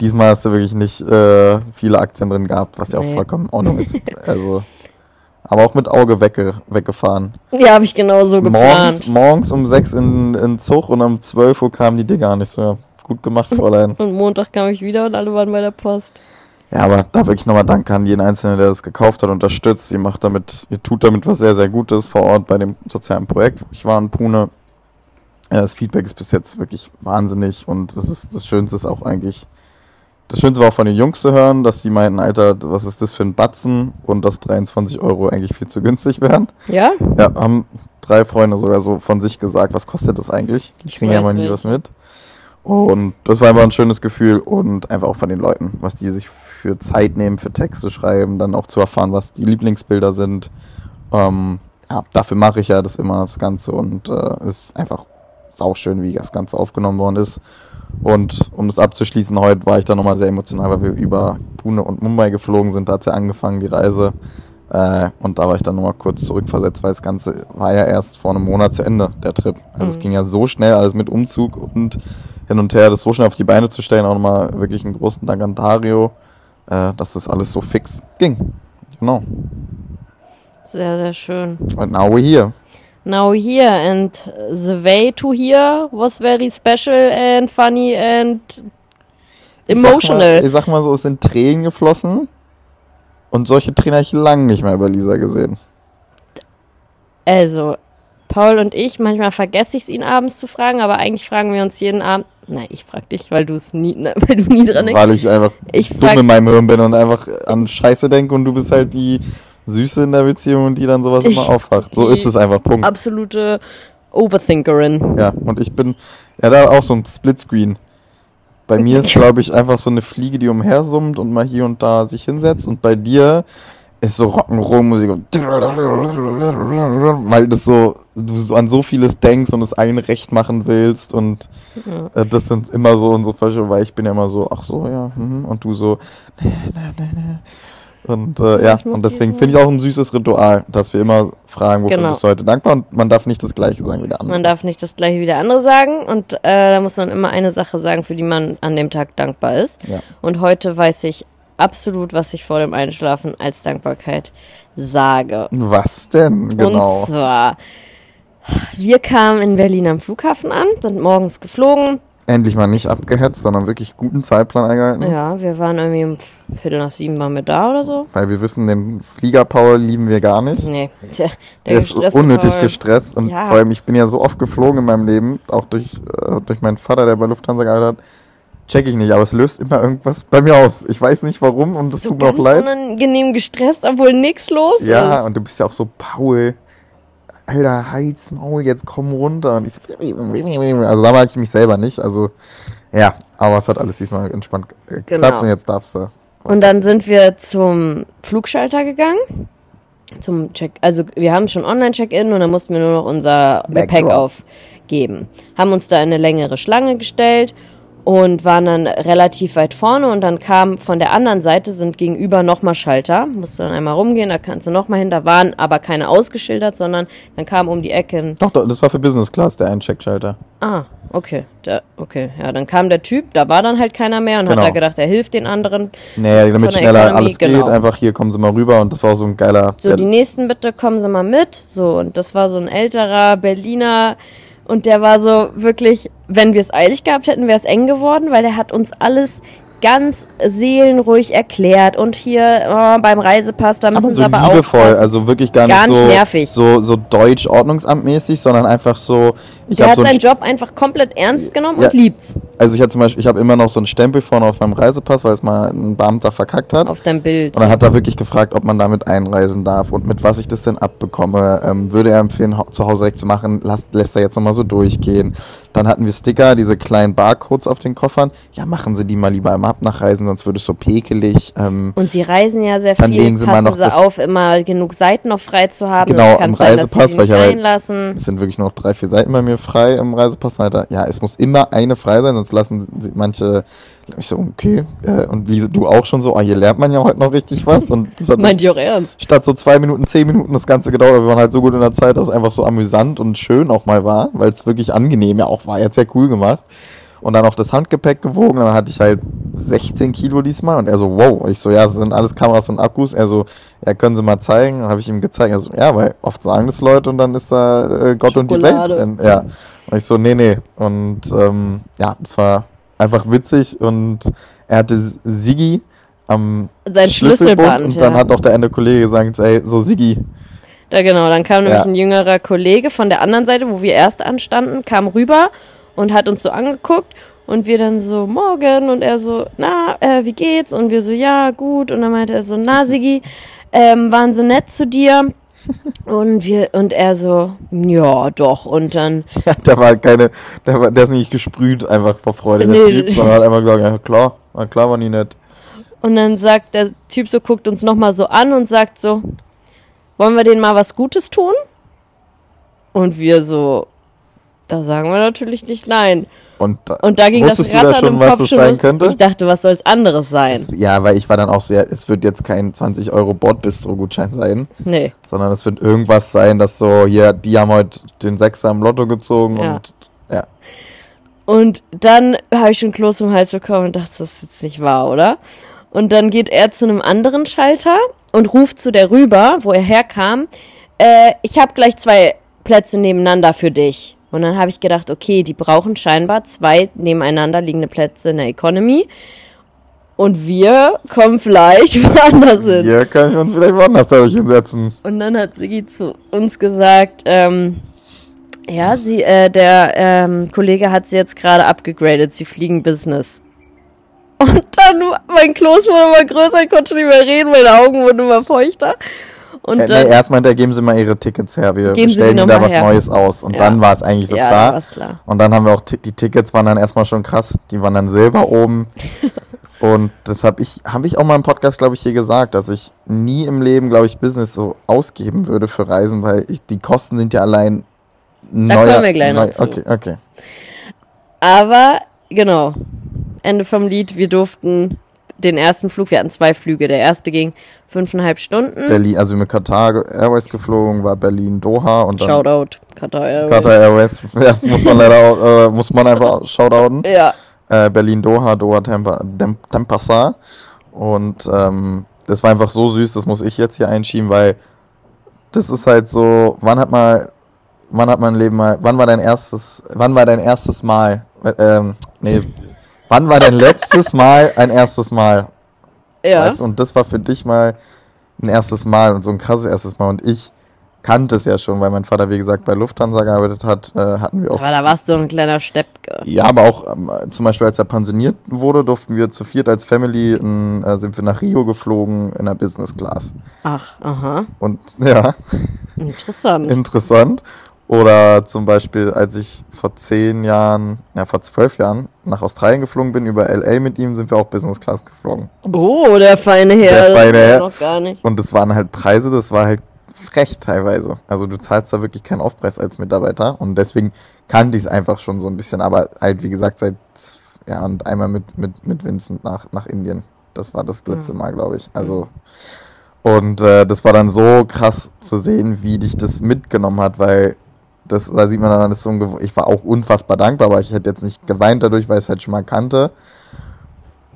diesmal hast du wirklich nicht äh, viele Aktien drin gehabt, was ja auch Nee. vollkommen in Ordnung ist. Also, aber auch mit Auge wegge weggefahren. Ja, habe ich genau so Morgens, geplant. morgens um sechs in, in Zug und um 12 Uhr kamen die Dinger nicht so. Gut gemacht, Fräulein. Und Montag kam ich wieder und alle waren bei der Post. Ja, aber da wirklich nochmal Danke an jeden Einzelnen, der das gekauft hat, unterstützt. Ihr macht damit, ihr tut damit was sehr, sehr Gutes vor Ort bei dem sozialen Projekt. Ich war in Pune. Ja, das Feedback ist bis jetzt wirklich wahnsinnig und das ist das Schönste ist auch eigentlich. Das Schönste war auch von den Jungs zu hören, dass sie meinten, Alter, was ist das für ein Batzen und dass 23 Euro eigentlich viel zu günstig wären. Ja? Ja, haben drei Freunde sogar so von sich gesagt, was kostet das eigentlich? Die Ich kriegen ja mal nie was mit. Und das war einfach ein schönes Gefühl und einfach auch von den Leuten, was die sich für Zeit nehmen, für Texte schreiben, dann auch zu erfahren, was die Lieblingsbilder sind. Ähm, ja, dafür mache ich ja das immer, das Ganze und äh, ist einfach sauschön, wie das Ganze aufgenommen worden ist. Und um das abzuschließen, heute war ich da nochmal sehr emotional, weil wir über Pune und Mumbai geflogen sind. Da hat ja angefangen, die Reise. Äh, und da war ich dann nochmal kurz zurückversetzt, weil das Ganze war ja erst vor einem Monat zu Ende, der Trip. Also es Mhm. ging ja so schnell, alles mit Umzug und hin und her, das so schnell auf die Beine zu stellen. Auch nochmal wirklich einen großen Dank an Dario, äh, dass das alles so fix ging. Genau. Sehr, sehr schön. Und now we're here. Now here and the way to here was very special and funny and Ich sag emotional. Mal, ich sag mal so, es sind Tränen geflossen. Und solche Tränen habe ich lange nicht mehr bei Lisa gesehen. Also, Paul und ich, manchmal vergesse ich es, ihn abends zu fragen, aber eigentlich fragen wir uns jeden Abend. Nein, ich frag dich, weil du es nie, ne, weil du nie dran denkst. Weil ich einfach Ich dumm in meinem Hirn bin und einfach an Scheiße denke und du bist halt die Süße in der Beziehung, die dann sowas Ich- immer aufwacht. So ist es einfach, Punkt. absolute Overthinkerin. Ja, und ich bin, ja, da auch so ein Splitscreen. Bei mir ist, glaube ich, einfach so eine Fliege, die umhersummt und mal hier und da sich hinsetzt. Und bei dir ist so Rock'n'Roll-Musik. und Weil das so, du so an so vieles denkst und es allen recht machen willst. Und äh, das sind immer so unsere Falsche, weil ich bin ja immer so, ach so, ja, mhm, und du so, nee, nee, nee, nee. Und äh, ja, und deswegen finde ich auch ein süßes Ritual, dass wir immer fragen, wofür Genau. bist du heute dankbar und man darf nicht das Gleiche sagen wie der andere. Man darf nicht das gleiche wie der andere sagen und äh, da muss man immer eine Sache sagen, für die man an dem Tag dankbar ist. Ja. Und heute weiß ich absolut, was ich vor dem Einschlafen als Dankbarkeit sage. Was denn? Genau. Und zwar, wir kamen in Berlin am Flughafen an, sind morgens geflogen. Endlich mal nicht abgehetzt, sondern wirklich guten Zeitplan eingehalten. Ja, wir waren irgendwie um Viertel nach sieben waren wir da oder so. Weil wir wissen, den Flieger Paul lieben wir gar nicht. Nee, der, Der ist unnötig Paul. gestresst und Ja. vor allem, ich bin ja so oft geflogen in meinem Leben, auch durch, äh, durch meinen Vater, der bei Lufthansa gearbeitet hat. Check ich nicht, aber es löst immer irgendwas bei mir aus. Ich weiß nicht warum und es So tut mir auch leid. unangenehm gestresst, obwohl nichts los Ja, ist. und du bist ja auch so, Paul, alter Halsmaul, jetzt komm runter. Und ich so, also da mag ich mich selber nicht. Also, ja, aber es hat alles diesmal entspannt geklappt Genau. und jetzt darfst du Und dann sind wir zum Flugschalter gegangen. Zum Check, also wir haben schon Online-Check-In und dann mussten wir nur noch unser Gepäck aufgeben. Haben uns da in eine längere Schlange gestellt und waren dann relativ weit vorne und dann kam von der anderen Seite sind gegenüber nochmal Schalter. Musst du dann einmal rumgehen, da kannst du nochmal hin. Da waren aber keine ausgeschildert, sondern dann kam um die Ecke Doch, doch, das war für Business Class, der Eincheckschalter. Ah, okay. Da, okay. Ja, dann kam der Typ, da war dann halt keiner mehr und Genau. hat da gedacht, er hilft den anderen. Nee, damit schneller Economy, alles genau. geht, einfach hier kommen Sie mal rüber und das war so ein geiler. So, die nächsten bitte kommen Sie mal mit. So, und das war so ein älterer Berliner und der war so wirklich, wenn wir es eilig gehabt hätten, wäre es eng geworden, weil er hat uns alles ganz seelenruhig erklärt und hier oh, beim Reisepass, da müssen aber Sie so aber liebevoll, aufpassen. also wirklich gar, Gar nicht so, nervig. so so deutsch Ordnungsamtmäßig, sondern einfach so. Ich der hat so ein seinen Job einfach komplett ernst genommen Ja. und liebt's. Also ich habe zum Beispiel, ich habe immer noch so einen Stempel vorne auf meinem Reisepass, weil es mal ein Beamter verkackt hat. Auf deinem Bild. Und dann hat er wirklich gefragt, ob man damit einreisen darf und mit was ich das denn abbekomme. Ähm, würde er empfehlen, zu Hause direkt zu machen, lasst, lässt er jetzt nochmal so durchgehen. Dann hatten wir Sticker, diese kleinen Barcodes auf den Koffern. Ja, machen Sie die mal lieber im Abnachreisen, sonst wird es so pekelig. Ähm, Und sie reisen ja sehr Dann viel, legen Sie mal noch sie das- auf, immer genug Seiten noch frei zu haben. Genau, im sein, Reisepass, weil ich aber- reinlassen. es sind wirklich nur noch drei, vier Seiten bei mir frei im Reisepass. Alter. Ja, es muss immer eine frei sein, sonst lassen sie manche. Ich so, okay. Äh, und Lise, du auch schon so, ah, hier lernt man ja heute noch richtig was. Und das hat Meint ihr auch ernst? statt so zwei Minuten, zehn Minuten das Ganze gedauert. Wir waren halt so gut in der Zeit, dass es einfach so amüsant und schön auch mal war, weil es wirklich angenehm ja auch war. Hat sehr cool gemacht. Und dann auch das Handgepäck gewogen. Dann hatte ich halt 16 Kilo diesmal. Und er so, wow. Und ich so, ja, das sind alles Kameras und Akkus. Er so, ja, können Sie mal zeigen. Habe ich ihm gezeigt. Er so, ja, weil oft sagen das Leute und dann ist da äh, Gott und die Welt Schokolade. Ja. Und ich so, nee, nee. Und ähm, ja, das war einfach witzig. Und er hatte Sigi am Sein Schlüsselband. und ja. dann hat auch der eine Kollege gesagt, ey, so Sigi, Da genau, dann kam nämlich Ja. ein jüngerer Kollege von der anderen Seite, wo wir erst anstanden, kam rüber und hat uns so angeguckt und wir dann so, morgen und er so, na, äh, wie geht's? Und wir so, ja, gut. Und dann meinte er so, na, Sigi, ähm, waren sie nett zu dir? Und wir, und er so, ja, doch. Und dann, der war keine, der, war, der ist nicht gesprüht einfach vor Freude, der Nee. Typ, sondern hat einfach gesagt, ja klar, na klar war nie nett. und dann sagt der Typ so, guckt uns nochmal so an und sagt so, wollen wir denen mal was Gutes tun? Und wir so, da sagen wir natürlich nicht nein. Und, da- Und da ging wusstest das du da Rattern schon, was das sein könnte? Ich dachte, was soll's anderes sein? Es- ja, weil ich war dann auch sehr, es wird jetzt kein 20 Euro Bordbistro-Gutschein sein, Nee. sondern es wird irgendwas sein, dass so, hier, die haben heute den Sechser im Lotto gezogen Ja. und ja. Und dann habe ich schon Kloß im Hals bekommen und dachte, das ist jetzt nicht wahr, oder? Und dann geht er zu einem anderen Schalter und ruft zu der rüber, wo er herkam, äh, ich habe gleich zwei Plätze nebeneinander für dich. Und dann habe ich gedacht, okay, die brauchen scheinbar zwei nebeneinander liegende Plätze in der Economy. Und wir kommen vielleicht woanders hin. Hier können wir uns vielleicht woanders dadurch hinsetzen. Und dann hat Sigi zu uns gesagt, ähm, ja, sie, äh, der ähm, Kollege hat sie jetzt gerade abgegradet, sie fliegen Business. Und dann, mein Kloß wurde immer größer, ich konnte nicht mehr reden, meine Augen wurden immer feuchter. Und Äh, dann, nee, erst meinte er, geben Sie mal Ihre Tickets her, wir stellen Ihnen da was her. Neues aus. Und Ja. dann war es eigentlich so ja, klar. klar. Und dann haben wir auch, die Tickets waren dann erstmal schon krass. Die waren dann silber oben. Und das habe ich, habe ich auch mal im Podcast, glaube ich, hier gesagt, dass ich nie im Leben, glaube ich, Business so ausgeben würde für Reisen, weil ich, die Kosten sind ja allein Da neuer, kommen wir gleich noch zu. Okay, okay. Aber, genau, Ende vom Lied, wir durften den ersten Flug, wir hatten zwei Flüge, der erste ging fünfeinhalb Stunden. Berlin, also mit Qatar Airways geflogen, war Berlin Doha und dann Shoutout, Qatar Airways. Qatar Airways, ja, muss man leider auch, äh, muss man einfach shoutouten. Ja, äh, Berlin Doha, Doha Tempa, Dem. Und ähm, das war einfach so süß, das muss ich jetzt hier einschieben, weil das ist halt so, wann hat mal, wann hat mein Leben mal, wann war dein erstes, wann war dein erstes Mal, äh, ähm, nee, wann war dein letztes Mal ein erstes Mal? ja. Weißt? Und das war für dich mal ein erstes Mal und so ein krasses erstes Mal. Und ich kannte es ja schon, weil mein Vater, wie gesagt, bei Lufthansa gearbeitet hat, äh, hatten wir auch Aber da warst du ein kleiner Steppke. ja, aber auch ähm, zum Beispiel, als er pensioniert wurde, durften wir zu viert als Family, in, äh, sind wir nach Rio geflogen in der Business Class. Ach, aha. Und ja, Interessant. interessant. Oder zum Beispiel, als ich vor zehn Jahren, ja vor zwölf Jahren nach Australien geflogen bin, über LA mit ihm, sind wir auch Business Class geflogen. Und Oh, der feine Herr. Der feine Herr. Noch gar nicht. Und das waren halt Preise, das war halt frech teilweise. Also du zahlst da wirklich keinen Aufpreis als Mitarbeiter und deswegen kannte ich es einfach schon so ein bisschen, aber halt wie gesagt seit ja und einmal mit mit mit Vincent nach nach Indien. Das war das letzte Mal, glaube ich. Also und äh, das war dann so krass zu sehen, wie dich das mitgenommen hat, weil das da sieht man dann das ist so ich war auch unfassbar dankbar, aber ich hätte jetzt nicht geweint dadurch, weil ich es halt schon mal kannte.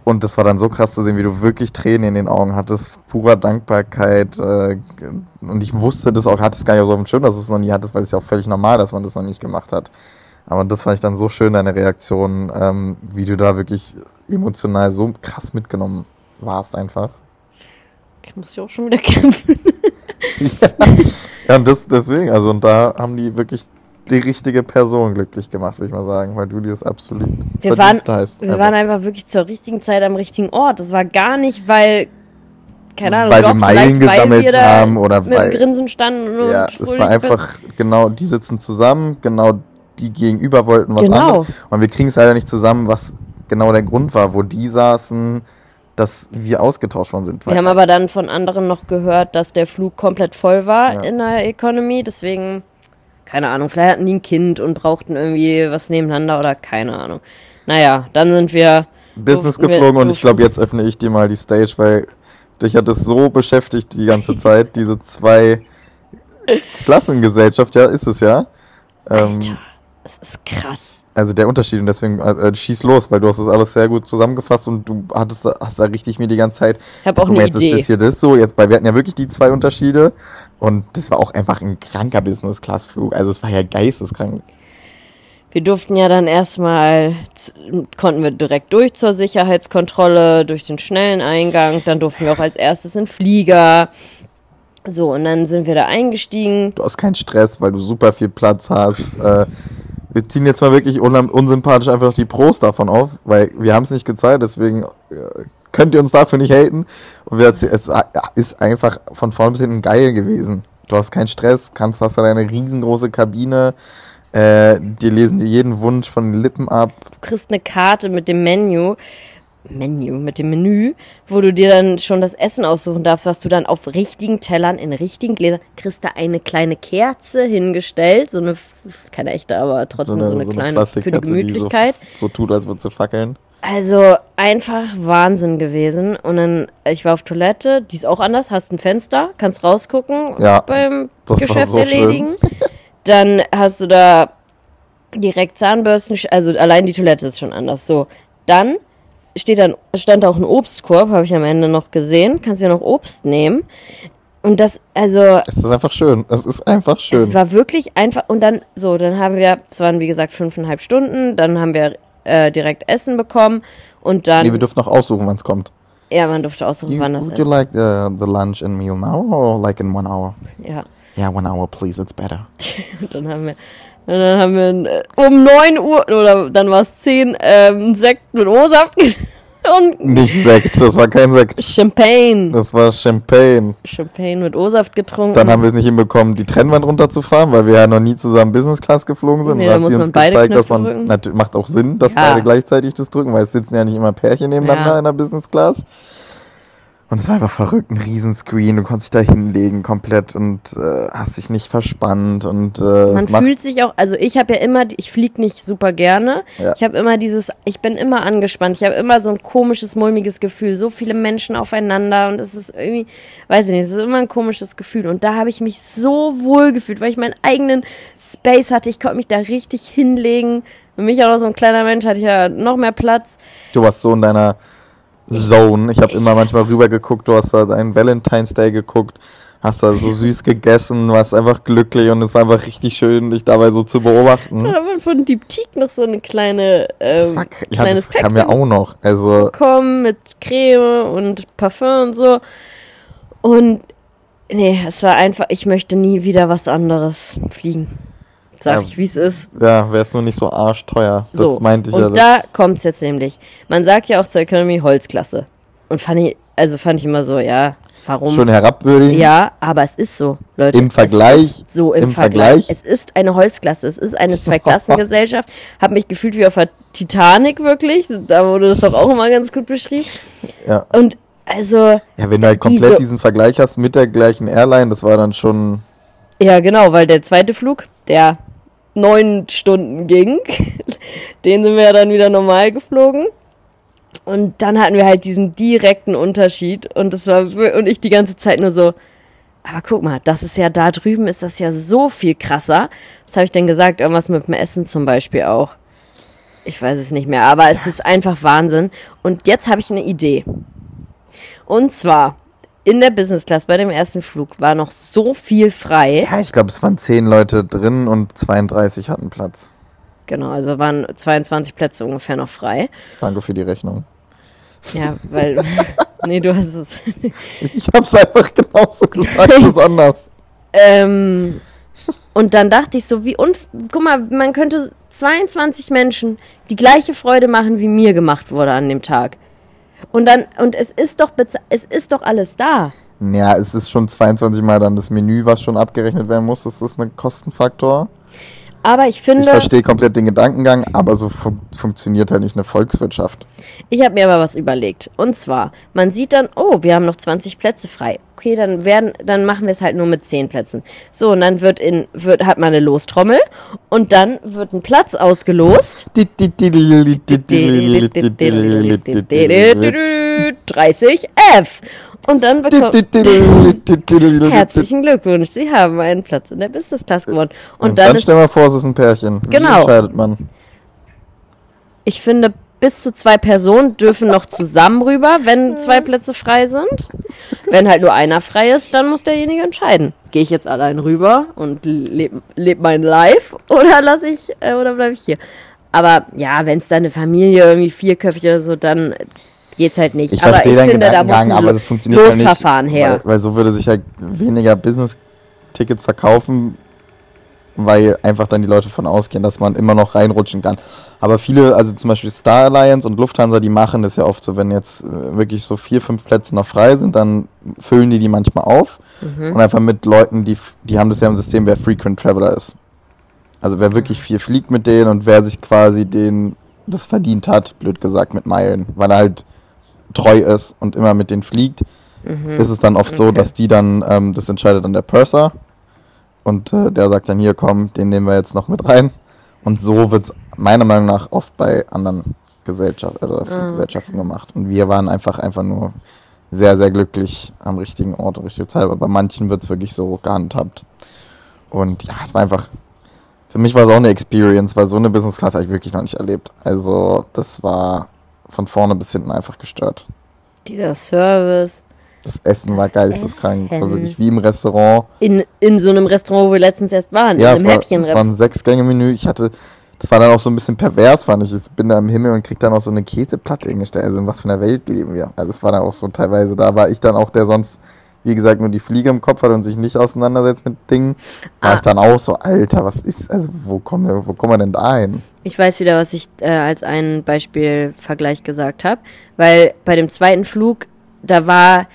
Und das war dann so krass zu sehen, wie du wirklich Tränen in den Augen hattest, purer Dankbarkeit. Äh, und ich wusste das auch, hatte es gar nicht so auf dem Schirm, dass du es noch nie hattest, weil es ist ja auch völlig normal, dass man das noch nicht gemacht hat. Aber das fand ich dann so schön, deine Reaktion, ähm, wie du da wirklich emotional so krass mitgenommen warst einfach. Ich muss ja auch schon wieder kämpfen. Ja, und das deswegen, also und da haben die wirklich die richtige Person glücklich gemacht, würde ich mal sagen, weil das absolut Wir waren- hast. Wir Also, waren einfach wirklich zur richtigen Zeit am richtigen Ort. Das war gar nicht, weil, keine Ahnung, Weil doch, wir Meilen weil gesammelt da haben oder mit weil- Grinsen standen und Ja, es war einfach genau, die sitzen zusammen, genau die gegenüber wollten was Genau. anderes. Und wir kriegen es leider nicht zusammen, was genau der Grund war, wo die saßen, dass wir ausgetauscht worden sind. Wir haben aber dann von anderen noch gehört, dass der Flug komplett voll war Ja. in der Economy. Deswegen, keine Ahnung, vielleicht hatten die ein Kind und brauchten irgendwie was nebeneinander oder keine Ahnung. Naja, dann sind wir. Business wir- geflogen und ich glaube, jetzt öffne ich dir mal die Stage, weil dich hat es so beschäftigt die ganze Zeit, diese zwei Klassengesellschaft, ja, ist es ja. Ähm, Alter, das ist krass. Also der Unterschied und deswegen äh, schieß los, weil du hast das alles sehr gut zusammengefasst und du hattest da, hast da richtig mir die ganze Zeit Ich habe auch eine jetzt Idee. ist das hier das so, jetzt, weil wir hatten ja wirklich die zwei Unterschiede und das war auch einfach ein kranker Business-Class-Flug. Also es war ja geisteskrank. Wir durften ja dann erstmal, konnten wir direkt durch zur Sicherheitskontrolle, durch den schnellen Eingang. Dann durften wir auch als erstes in Flieger. So, und dann sind wir da eingestiegen. Du hast keinen Stress, weil du super viel Platz hast. Äh, wir ziehen jetzt mal wirklich un unsympathisch einfach die Pros davon auf, weil wir haben es nicht gezeigt, deswegen äh, könnt ihr uns dafür nicht haten. Und wir, es ist einfach von vorn bis hinten geil gewesen. Du hast keinen Stress, kannst, hast deine riesengroße Kabine, äh, die lesen dir jeden Wunsch von den Lippen ab. Du kriegst eine Karte mit dem Menü. Menü, mit dem Menü, wo du dir dann schon das Essen aussuchen darfst, was du dann auf richtigen Tellern, in richtigen Gläsern, kriegst da eine kleine Kerze hingestellt, so eine, keine echte, aber trotzdem so eine, kleine, für die Gemütlichkeit. Die so, so tut, als würde sie fackeln. Also einfach Wahnsinn gewesen. Und dann, ich war auf Toilette, die ist auch anders, hast ein Fenster, kannst rausgucken Ja, beim Geschäft so schön. erledigen. Dann hast du da direkt Zahnbürsten, also allein die Toilette ist schon anders. So, dann steht dann, stand auch ein Obstkorb, habe ich am Ende noch gesehen. Kannst ja noch Obst nehmen. Und das, also, Es ist einfach schön. Es ist einfach schön. es war wirklich einfach. Und dann, so, dann haben wir, es waren wie gesagt fünfeinhalb Stunden, dann haben wir äh, direkt Essen bekommen und dann, nee, wir dürfen noch aussuchen, wann es kommt. ja, man durfte aussuchen, You, wann das would you ist. like the, the lunch and meal now or like in one hour? Ja, Yeah, one hour, please. It's better. und dann haben wir, und dann haben wir äh, um 9 Uhr, oder dann war es 10, ähm, Sekt mit O-Saft und Nicht Sekt, das war kein Sekt. Champagne. Das war Champagne. Champagne mit O-Saft getrunken. Dann haben wir es nicht hinbekommen, die Trennwand runterzufahren, weil wir ja noch nie zusammen Business Class geflogen sind. Nee, da da hat sie man uns gezeigt, dass Knöpfe man, drücken. natürlich macht auch Sinn, dass Ja. beide gleichzeitig das drücken, weil es sitzen ja nicht immer Pärchen nebeneinander Ja. in der Business Class. Und es war einfach verrückt, ein Riesenscreen, du konntest dich da hinlegen komplett und äh, hast dich nicht verspannt und äh, Man fühlt sich auch, also ich habe ja immer, ich fliege nicht super gerne. Ja. Ich habe immer dieses, ich bin immer angespannt. Ich habe immer so ein komisches, mulmiges Gefühl. So viele Menschen aufeinander und es ist irgendwie, weiß ich nicht, es ist immer ein komisches Gefühl. Und da habe ich mich so wohl gefühlt, weil ich meinen eigenen Space hatte. Ich konnte mich da richtig hinlegen. Für mich auch noch so ein kleiner Mensch hatte ich ja noch mehr Platz. Du warst so in deiner Zone. Ich habe immer manchmal rüber geguckt, du hast da deinen Valentine's Day geguckt, hast da so süß gegessen, warst einfach glücklich und es war einfach richtig schön, dich dabei so zu beobachten. Da hat man von Deep Teak noch so eine kleine, ähm, Das war, ja, kleines das kam ja auch noch. Also, bekommen mit Creme und Parfum und so. Und nee, es war einfach, ich möchte nie wieder was anderes fliegen. Sag Ja. ich, wie es ist. ja, wäre es nur nicht so arschteuer. Das so. meinte ich und ja. da Das, kommt's jetzt nämlich. Man sagt ja auch zur Economy Holzklasse. Und fand ich, also fand ich immer so, ja, Warum? schon herabwürdigen. Ja, aber es ist so, Leute. Im Vergleich- Es ist so im, im Vergleich. Vergleich- Es ist eine Holzklasse. Es ist eine Zweiklassengesellschaft. Hab mich gefühlt wie auf der Titanic wirklich. Da wurde das doch auch immer ganz gut beschrieben. Ja. Und also, ja, wenn du halt komplett Diese- diesen Vergleich hast mit der gleichen Airline, das war dann schon. ja genau, weil der zweite Flug, der neun Stunden ging, den sind wir ja dann wieder normal geflogen. Und dann hatten wir halt diesen direkten Unterschied und das war und ich die ganze Zeit nur so, aber guck mal, das ist ja da drüben ist das ja so viel krasser. Was habe ich denn gesagt? Irgendwas mit dem Essen zum Beispiel auch. Ich weiß es nicht mehr, aber es ist einfach Wahnsinn. Und jetzt habe ich eine Idee. Und zwar in der Business Class bei dem ersten Flug war noch so viel frei. Ja, ich glaube, es waren zehn Leute drin und 32 hatten Platz. Genau, also waren 22 Plätze ungefähr noch frei. Danke für die Rechnung. Ja, weil. nee, du hast es. Ich hab's einfach genauso gesagt, bloß anders. Ähm, und dann dachte ich so, wie unf guck mal, man könnte 22 Menschen die gleiche Freude machen, wie mir gemacht wurde an dem Tag. Und dann, und es ist doch, es ist doch alles da. Ja, es ist schon 22 Mal dann das Menü, was schon abgerechnet werden muss. Das ist ein Kostenfaktor. Aber ich finde, Ich verstehe komplett den Gedankengang, aber so fun funktioniert halt nicht eine Volkswirtschaft. ich habe mir aber was überlegt. Und zwar, man sieht dann, oh, wir haben noch 20 Plätze frei. Okay, dann werden, dann machen wir es halt nur mit 10 Plätzen. So, und dann wird in, wird, hat man eine Lostrommel und dann wird ein Platz ausgelost. 30F. Und dann bekommt. Herzlichen Glückwunsch, Sie haben einen Platz in der Business Class gewonnen. Und, Und dann, dann stell mal vor, es ist ein Pärchen. Wie Genau. entscheidet man? ich finde, bis zu zwei Personen dürfen noch zusammen rüber, wenn zwei Plätze frei sind. Wenn halt nur einer frei ist, dann muss derjenige entscheiden. Gehe ich jetzt allein rüber und lebe leb mein Life oder lasse ich äh, oder bleibe ich hier? Aber ja, wenn es da eine Familie irgendwie vierköpfig oder so, dann geht's halt nicht. Ich aber verstehe ich deinen finde, da muss ein aber es funktioniert ja nicht. Losverfahren her. Weil, weil so würde sich halt weniger Business-Tickets verkaufen, weil einfach dann die Leute von ausgehen, dass man immer noch reinrutschen kann. Aber viele, also zum Beispiel Star Alliance und Lufthansa, die machen das ja oft so, wenn jetzt äh, wirklich so vier, fünf Plätze noch frei sind, dann füllen die die manchmal auf Mhm. und einfach mit Leuten, die, die haben das ja im System, wer Frequent Traveler ist. Also wer wirklich viel fliegt mit denen und wer sich quasi den das verdient hat, blöd gesagt, mit Meilen, weil er halt treu ist und immer mit denen fliegt, ist es dann oft so, Mhm. Okay. dass die dann, ähm, das entscheidet dann der Purser und äh, der sagt dann, hier komm, den nehmen wir jetzt noch mit rein. Und so wird es meiner Meinung nach oft bei anderen Gesellschaft, oder Ah, Gesellschaften gemacht. Und wir waren einfach, einfach nur sehr, sehr glücklich am richtigen Ort und richtige Zeit. Aber bei manchen wird es wirklich so gehandhabt. Und ja, es war einfach, für mich war es auch eine Experience, weil so eine Business Class habe ich wirklich noch nicht erlebt. Also das war von vorne bis hinten einfach gestört. Dieser Service. Das Essen war Das geisteskrank. Es war wirklich wie im Restaurant. In, in so einem Restaurant, wo wir letztens erst waren, Ja, in es einem war, Häppchen. es war ein Sechs-Gänge-Menü. Ich hatte, das war dann auch so ein bisschen pervers, fand ich. Ich bin da im Himmel und krieg dann auch so eine Käseplatte hingestellt. Also in was für einer Welt leben wir? Also es war dann auch so teilweise, da war ich dann auch, der sonst, wie gesagt, nur die Fliege im Kopf hat und sich nicht auseinandersetzt mit Dingen. War Ah. ich dann auch so, Alter, was ist, also wo kommen wir, wo kommen wir denn da hin? Ich weiß wieder, was ich äh, als einen Beispielvergleich gesagt habe, weil bei dem zweiten Flug, da war,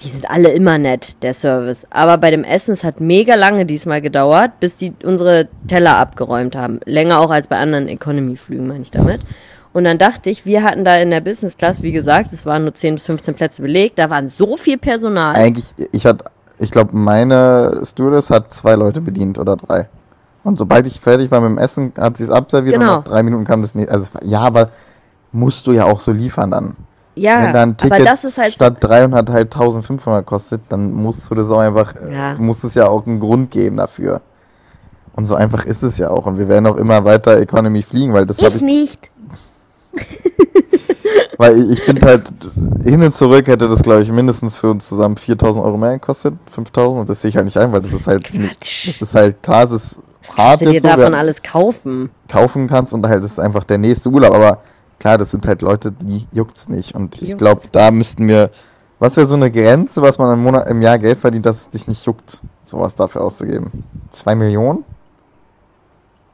die sind alle immer nett, der Service, aber bei dem Essen, es hat mega lange diesmal gedauert, bis die unsere Teller abgeräumt haben. Länger auch als bei anderen Economy-Flügen, meine ich damit. Und dann dachte ich, wir hatten da in der Business Class, wie gesagt, es waren nur 10 bis 15 Plätze belegt, da waren so viel Personal. Eigentlich, ich hatte, ich glaube, meine Stewardess hat zwei Leute bedient oder drei. Und sobald ich fertig war mit dem Essen, hat sie es abserviert Genau. und nach drei Minuten kam das nicht. Also war, ja, aber musst du ja auch so liefern dann. ja, Wenn da ein aber Ticket das ist halt statt 300 halt 1500 kostet, dann musst du das auch einfach, Ja. du musst es ja auch einen Grund geben dafür. Und so einfach ist es ja auch. Und wir werden auch immer weiter Economy fliegen, weil das habe ich ich, nicht. weil ich, ich finde halt, hin und zurück hätte das, glaube ich, mindestens für uns zusammen 4000 Euro mehr gekostet, 5000. Und das sehe ich halt nicht ein, weil das ist halt, nicht, das ist halt, klar, es ist hart Kannst du dir so, davon alles kaufen? kaufen kannst und halt, das ist einfach der nächste Urlaub. Aber klar, das sind halt Leute, die juckt's nicht. Und ich Juckt's glaube, da müssten wir, was wäre so eine Grenze, was man im Monat, im Jahr Geld verdient, dass es dich nicht juckt, sowas dafür auszugeben? Zwei Millionen?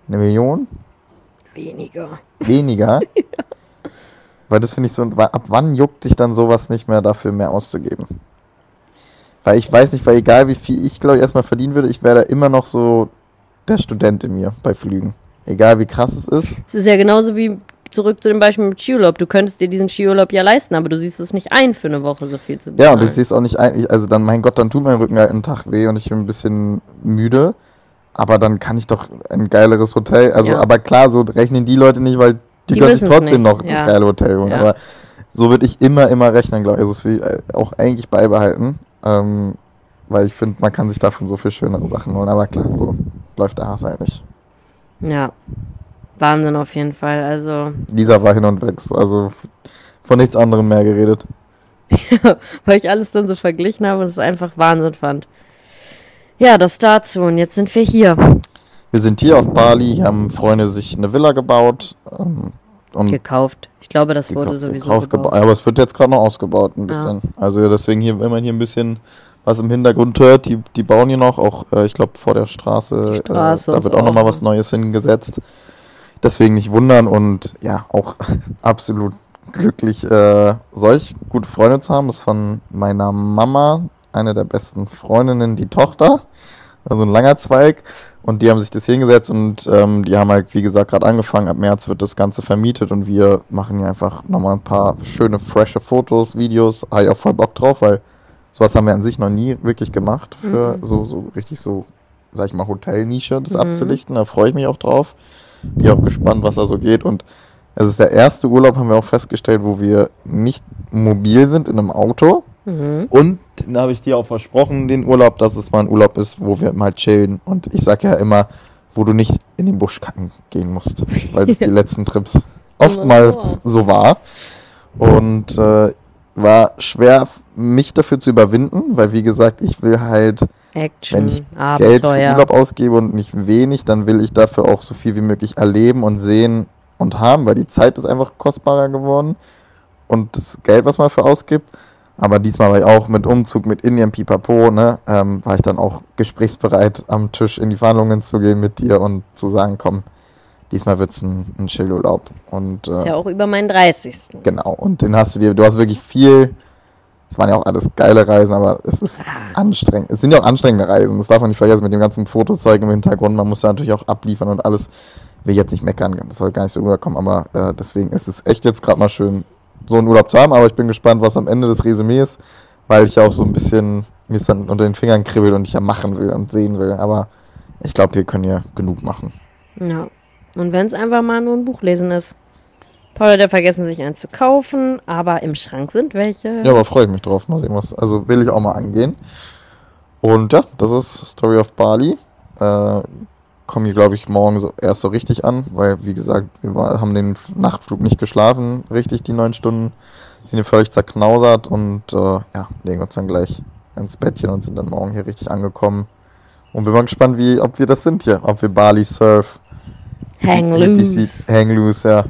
Eine Million? Weniger. Weniger? Weil das finde ich so, ab wann juckt dich dann sowas nicht mehr dafür mehr auszugeben? Weil ich weiß nicht, weil egal wie viel ich glaube ich erstmal verdienen würde, ich wäre da immer noch so der Student in mir bei Flügen. Egal wie krass es ist. Es ist ja genauso wie zurück zu dem Beispiel mit Skiurlaub. Du könntest dir diesen Skiurlaub ja leisten, aber du siehst es nicht ein, für eine Woche so viel zu bezahlen. Ja, und ich sehe es auch nicht eigentlich, also dann, mein Gott, dann tut mein Rücken halt einen Tag weh und ich bin ein bisschen müde. Aber dann kann ich doch ein geileres Hotel, also, Ja. aber klar, so rechnen die Leute nicht, weil die, Die können sich trotzdem nicht, noch ja. das geile Hotel holen. Ja. Aber so würde ich immer, immer rechnen, glaube ich. Also das will ich äh, auch eigentlich beibehalten. Ähm, weil ich finde, man kann sich davon so viel schönere Sachen holen. Aber klar, so läuft der Hass nicht. Ja. Wahnsinn auf jeden Fall. Also, Lisa war hin und weg. Also von nichts anderem mehr geredet. weil ich alles dann so verglichen habe und es einfach Wahnsinn fand. Ja, das dazu. Und jetzt sind wir hier. Wir sind hier auf Bali, hier haben Freunde sich eine Villa gebaut. Ähm, und Gekauft. Ich glaube, das wurde sowieso gekauft, gebaut. geba- Aber es wird jetzt gerade noch ausgebaut ein bisschen. Also ja, deswegen hier, wenn man hier ein bisschen was im Hintergrund hört, die, die bauen hier noch, auch äh, ich glaube vor der Straße, Die Straße äh, da wird so auch nochmal auch. was Neues hingesetzt. Deswegen nicht wundern und ja, auch absolut glücklich, äh, solch gute Freunde zu haben. Das ist von meiner Mama, eine der besten Freundinnen, die Tochter. Also ein langer Zweig. Und die haben sich das hingesetzt und ähm, die haben halt, wie gesagt, gerade angefangen. Ab März wird das Ganze vermietet und wir machen hier einfach nochmal ein paar schöne, frische Fotos, Videos. Habe ich auch voll Bock drauf, weil sowas haben wir an sich noch nie wirklich gemacht für Mhm. so, so richtig so, sag ich mal, Hotelnische, das Mhm. abzulichten. Da freue ich mich auch drauf. Bin auch gespannt, was da so geht. Und es ist der erste Urlaub, haben wir auch festgestellt, wo wir nicht mobil sind in einem Auto. Mhm. Und da habe ich dir auch versprochen, den Urlaub, dass es mal ein Urlaub ist, wo wir mal chillen. Und ich sage ja immer, wo du nicht in den Busch kacken gehen musst, weil das die letzten Trips oftmals so war. Und äh, war schwer, mich dafür zu überwinden, weil wie gesagt, ich will halt Action, Wenn ich Geld für Abenteuer. Urlaub ausgebe und nicht wenig, dann will ich dafür auch so viel wie möglich erleben und sehen und haben, weil die Zeit ist einfach kostbarer geworden und das Geld, was man für ausgibt. Aber diesmal war ich auch mit Umzug, mit Indien, Pipapo, ne, ähm, war ich dann auch gesprächsbereit, am Tisch in die Verhandlungen zu gehen mit dir und zu sagen, komm, diesmal wird's ein, ein Chillurlaub. Und ist äh, ja auch über meinen 30. Genau, und den hast du dir, du hast wirklich viel, es waren ja auch alles geile Reisen, aber es ist anstrengend. Es sind ja auch anstrengende Reisen, das darf man nicht vergessen mit dem ganzen Fotozeug im Hintergrund. Man muss ja natürlich auch abliefern und alles. Will jetzt nicht meckern, das soll gar nicht so rüberkommen, aber äh, deswegen ist es echt jetzt gerade mal schön, so einen Urlaub zu haben, aber ich bin gespannt, was am Ende des Resümees ist, weil ich ja auch so ein bisschen mir es dann unter den Fingern kribbelt und ich ja machen will und sehen will. Aber ich glaube, wir können hier genug machen. Ja. Und wenn es einfach mal nur ein Buch lesen ist. Paul hat ja vergessen, sich eins zu kaufen, aber im Schrank sind welche. Ja, aber freue ich mich drauf. Mal sehen, was. Also will ich auch mal angehen. Und ja, das ist Story of Bali. Äh, Komme hier, glaube ich, morgen so erst so richtig an, weil, wie gesagt, wir war, haben den Nachtflug nicht geschlafen, richtig die neun Stunden. Sind hier völlig zerknausert und äh, ja, legen uns dann gleich ins Bettchen und sind dann morgen hier richtig angekommen. Und bin mal gespannt, wie, ob wir das sind hier. Ob wir Bali Surf, Hang loose. Hang loose, ja.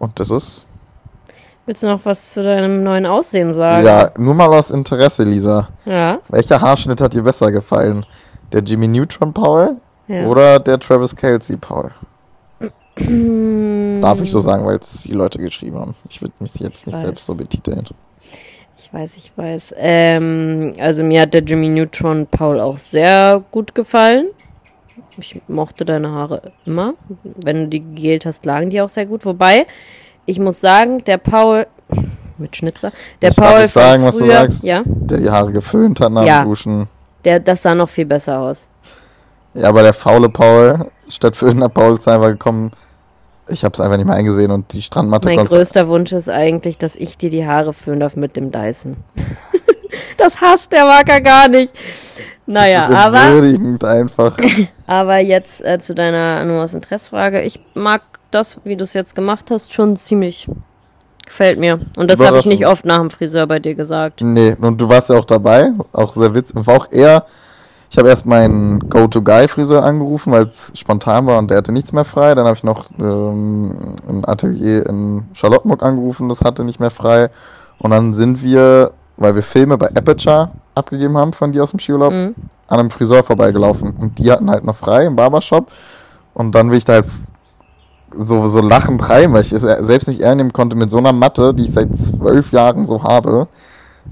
Und das ist Willst du noch was zu deinem neuen Aussehen sagen? ja nur mal aus Interesse, Lisa. Ja. Welcher Haarschnitt hat dir besser gefallen? Der Jimmy Neutron Paul ja. oder der Travis Kelsey Paul? Hm, Darf ich so sagen, weil es die Leute geschrieben haben. Ich würde mich jetzt nicht weiß. selbst so betiteln. Ich weiß, ich weiß. Ähm, also mir hat der Jimmy Neutron Paul auch sehr gut gefallen. Ich mochte deine Haare immer. Wenn du die gegelt hast, lagen die auch sehr gut. Wobei, ich muss sagen, der Paul mit Schnitzer, der Ich Paul nicht sagen, von was du früher, sagst. ja, Der die Haare geföhnt hat nach Ja. dem Duschen. der, das sah noch viel besser aus. Ja, aber der faule Paul, statt föhnender Paul ist einfach gekommen. Ich habe es einfach nicht mehr eingesehen und die Strandmatte Mein größter Wunsch ist eigentlich, dass ich dir die Haare föhnen darf mit dem Dyson. das hasst der Wacker gar nicht. Naja, das ist aber, entwürdigend einfach. aber jetzt äh, zu deiner nur aus Interessfrage. Ich mag das, wie du es jetzt gemacht hast, schon ziemlich. Gefällt mir. Und das habe ich nicht oft nach dem Friseur bei dir gesagt. Nee, und du warst ja auch dabei, auch sehr witzig. War auch eher, ich habe erst meinen Go-To-Guy-Friseur angerufen, weil es spontan war und der hatte nichts mehr frei. Dann habe ich noch ähm, ein Atelier in Charlottenburg angerufen, das hatte nicht mehr frei. Und dann sind wir, weil wir Filme bei Aperture abgegeben haben von dir aus dem Skiurlaub, Mhm. an einem Friseur vorbeigelaufen. Und die hatten halt noch frei im Barbershop. Und dann will ich da halt so, so lachend rein, weil ich es selbst nicht ernst konnte mit so einer Matte, die ich seit zwölf Jahren so habe,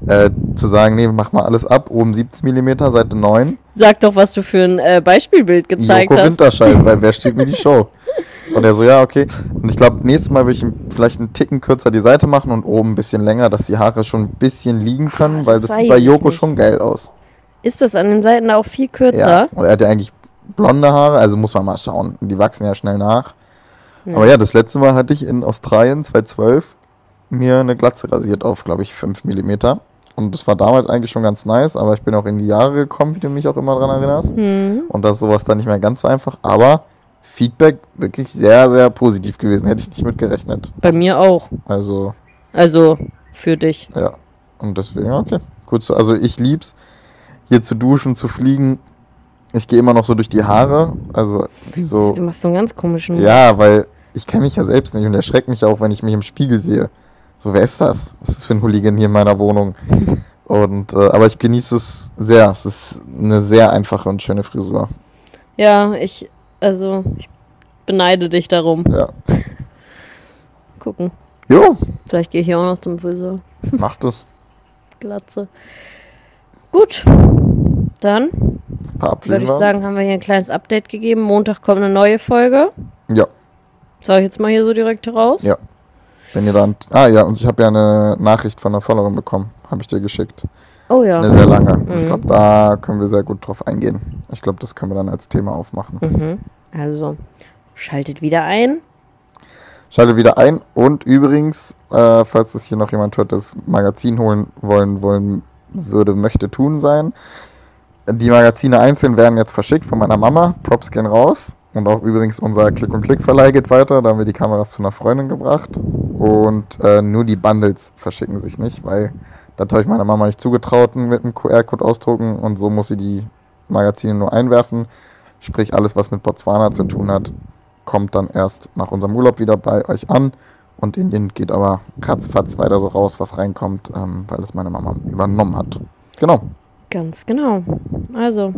äh, zu sagen, nee, mach mal alles ab, oben 17 mm, Seite 9. Sag doch, was du für ein äh, Beispielbild gezeigt Joko hast. Winterscheid, weil wer steht mir die Show? Und er so, ja, okay. Und ich glaube, nächstes Mal würde ich vielleicht einen Ticken kürzer die Seite machen und oben ein bisschen länger, dass die Haare schon ein bisschen liegen können, Ah, weil das sieht bei Joko schon geil aus. Ist das an den Seiten auch viel kürzer? Ja. Und er hat ja eigentlich blonde Haare, also muss man mal schauen. Die wachsen ja schnell nach. Aber ja, das letzte Mal hatte ich in Australien 2012 mir eine Glatze rasiert auf, glaube ich, 5 mm. Und das war damals eigentlich schon ganz nice, aber ich bin auch in die Jahre gekommen, wie du mich auch immer dran erinnerst. Hm. Und das ist sowas dann nicht mehr ganz so einfach. Aber Feedback wirklich sehr, sehr positiv gewesen. Hätte ich nicht mit gerechnet. Bei mir auch. Also, Also für dich. ja. Und deswegen, okay. Gut, so. also ich lieb's, hier zu duschen, zu fliegen. Ich gehe immer noch so durch die Haare. Also, wie so. Du machst so einen ganz komischen. Ja, weil ich kenne mich ja selbst nicht und erschreckt mich auch, wenn ich mich im Spiegel sehe. So, wer ist das? Was ist das für ein Hooligan hier in meiner Wohnung? Und, äh, aber ich genieße es sehr. Es ist eine sehr einfache und schöne Frisur. Ja, ich, also, ich beneide dich darum. Ja. Gucken. Jo, Vielleicht gehe ich hier auch noch zum Friseur. macht es. Glatze. Gut. Dann würde ich sagen, haben wir hier ein kleines Update gegeben. Montag kommt eine neue Folge. Ja, Sag ich jetzt mal hier so direkt raus. Ja. wenn ihr dann. Ah ja, und ich habe ja eine Nachricht von einer Followerin bekommen. Habe ich dir geschickt. Oh ja. Eine sehr lange. Und Ich Mhm. glaube, da können wir sehr gut drauf eingehen. Ich glaube, das können wir dann als Thema aufmachen. Mhm. Also, schaltet wieder ein. Schalte wieder ein. Und übrigens, äh, falls das hier noch jemand hört, das Magazin holen wollen, wollen würde, möchte tun sein. Die Magazine einzeln werden jetzt verschickt von meiner Mama. Props gehen raus. Und auch übrigens unser Klick und Klick Verleih geht weiter. Da haben wir die Kameras zu einer Freundin gebracht. Und äh, nur die Bundles verschicken sich nicht, weil das habe ich meiner Mama nicht zugetraut mit einem QR-Code ausdrucken. Und so muss sie die Magazine nur einwerfen. Sprich, alles, was mit Botswana zu tun hat, kommt dann erst nach unserem Urlaub wieder bei euch an. Und Indien geht aber ratzfatz weiter so raus, was reinkommt, ähm, weil es meine Mama übernommen hat. Genau. Ganz genau. Also,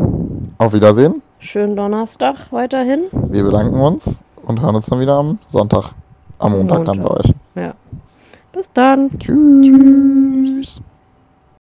Auf Wiedersehen. schönen Donnerstag weiterhin. Wir bedanken uns und hören uns dann wieder am Sonntag. Am Montag, dann bei Montag. euch. Ja. Bis dann. Tschüss.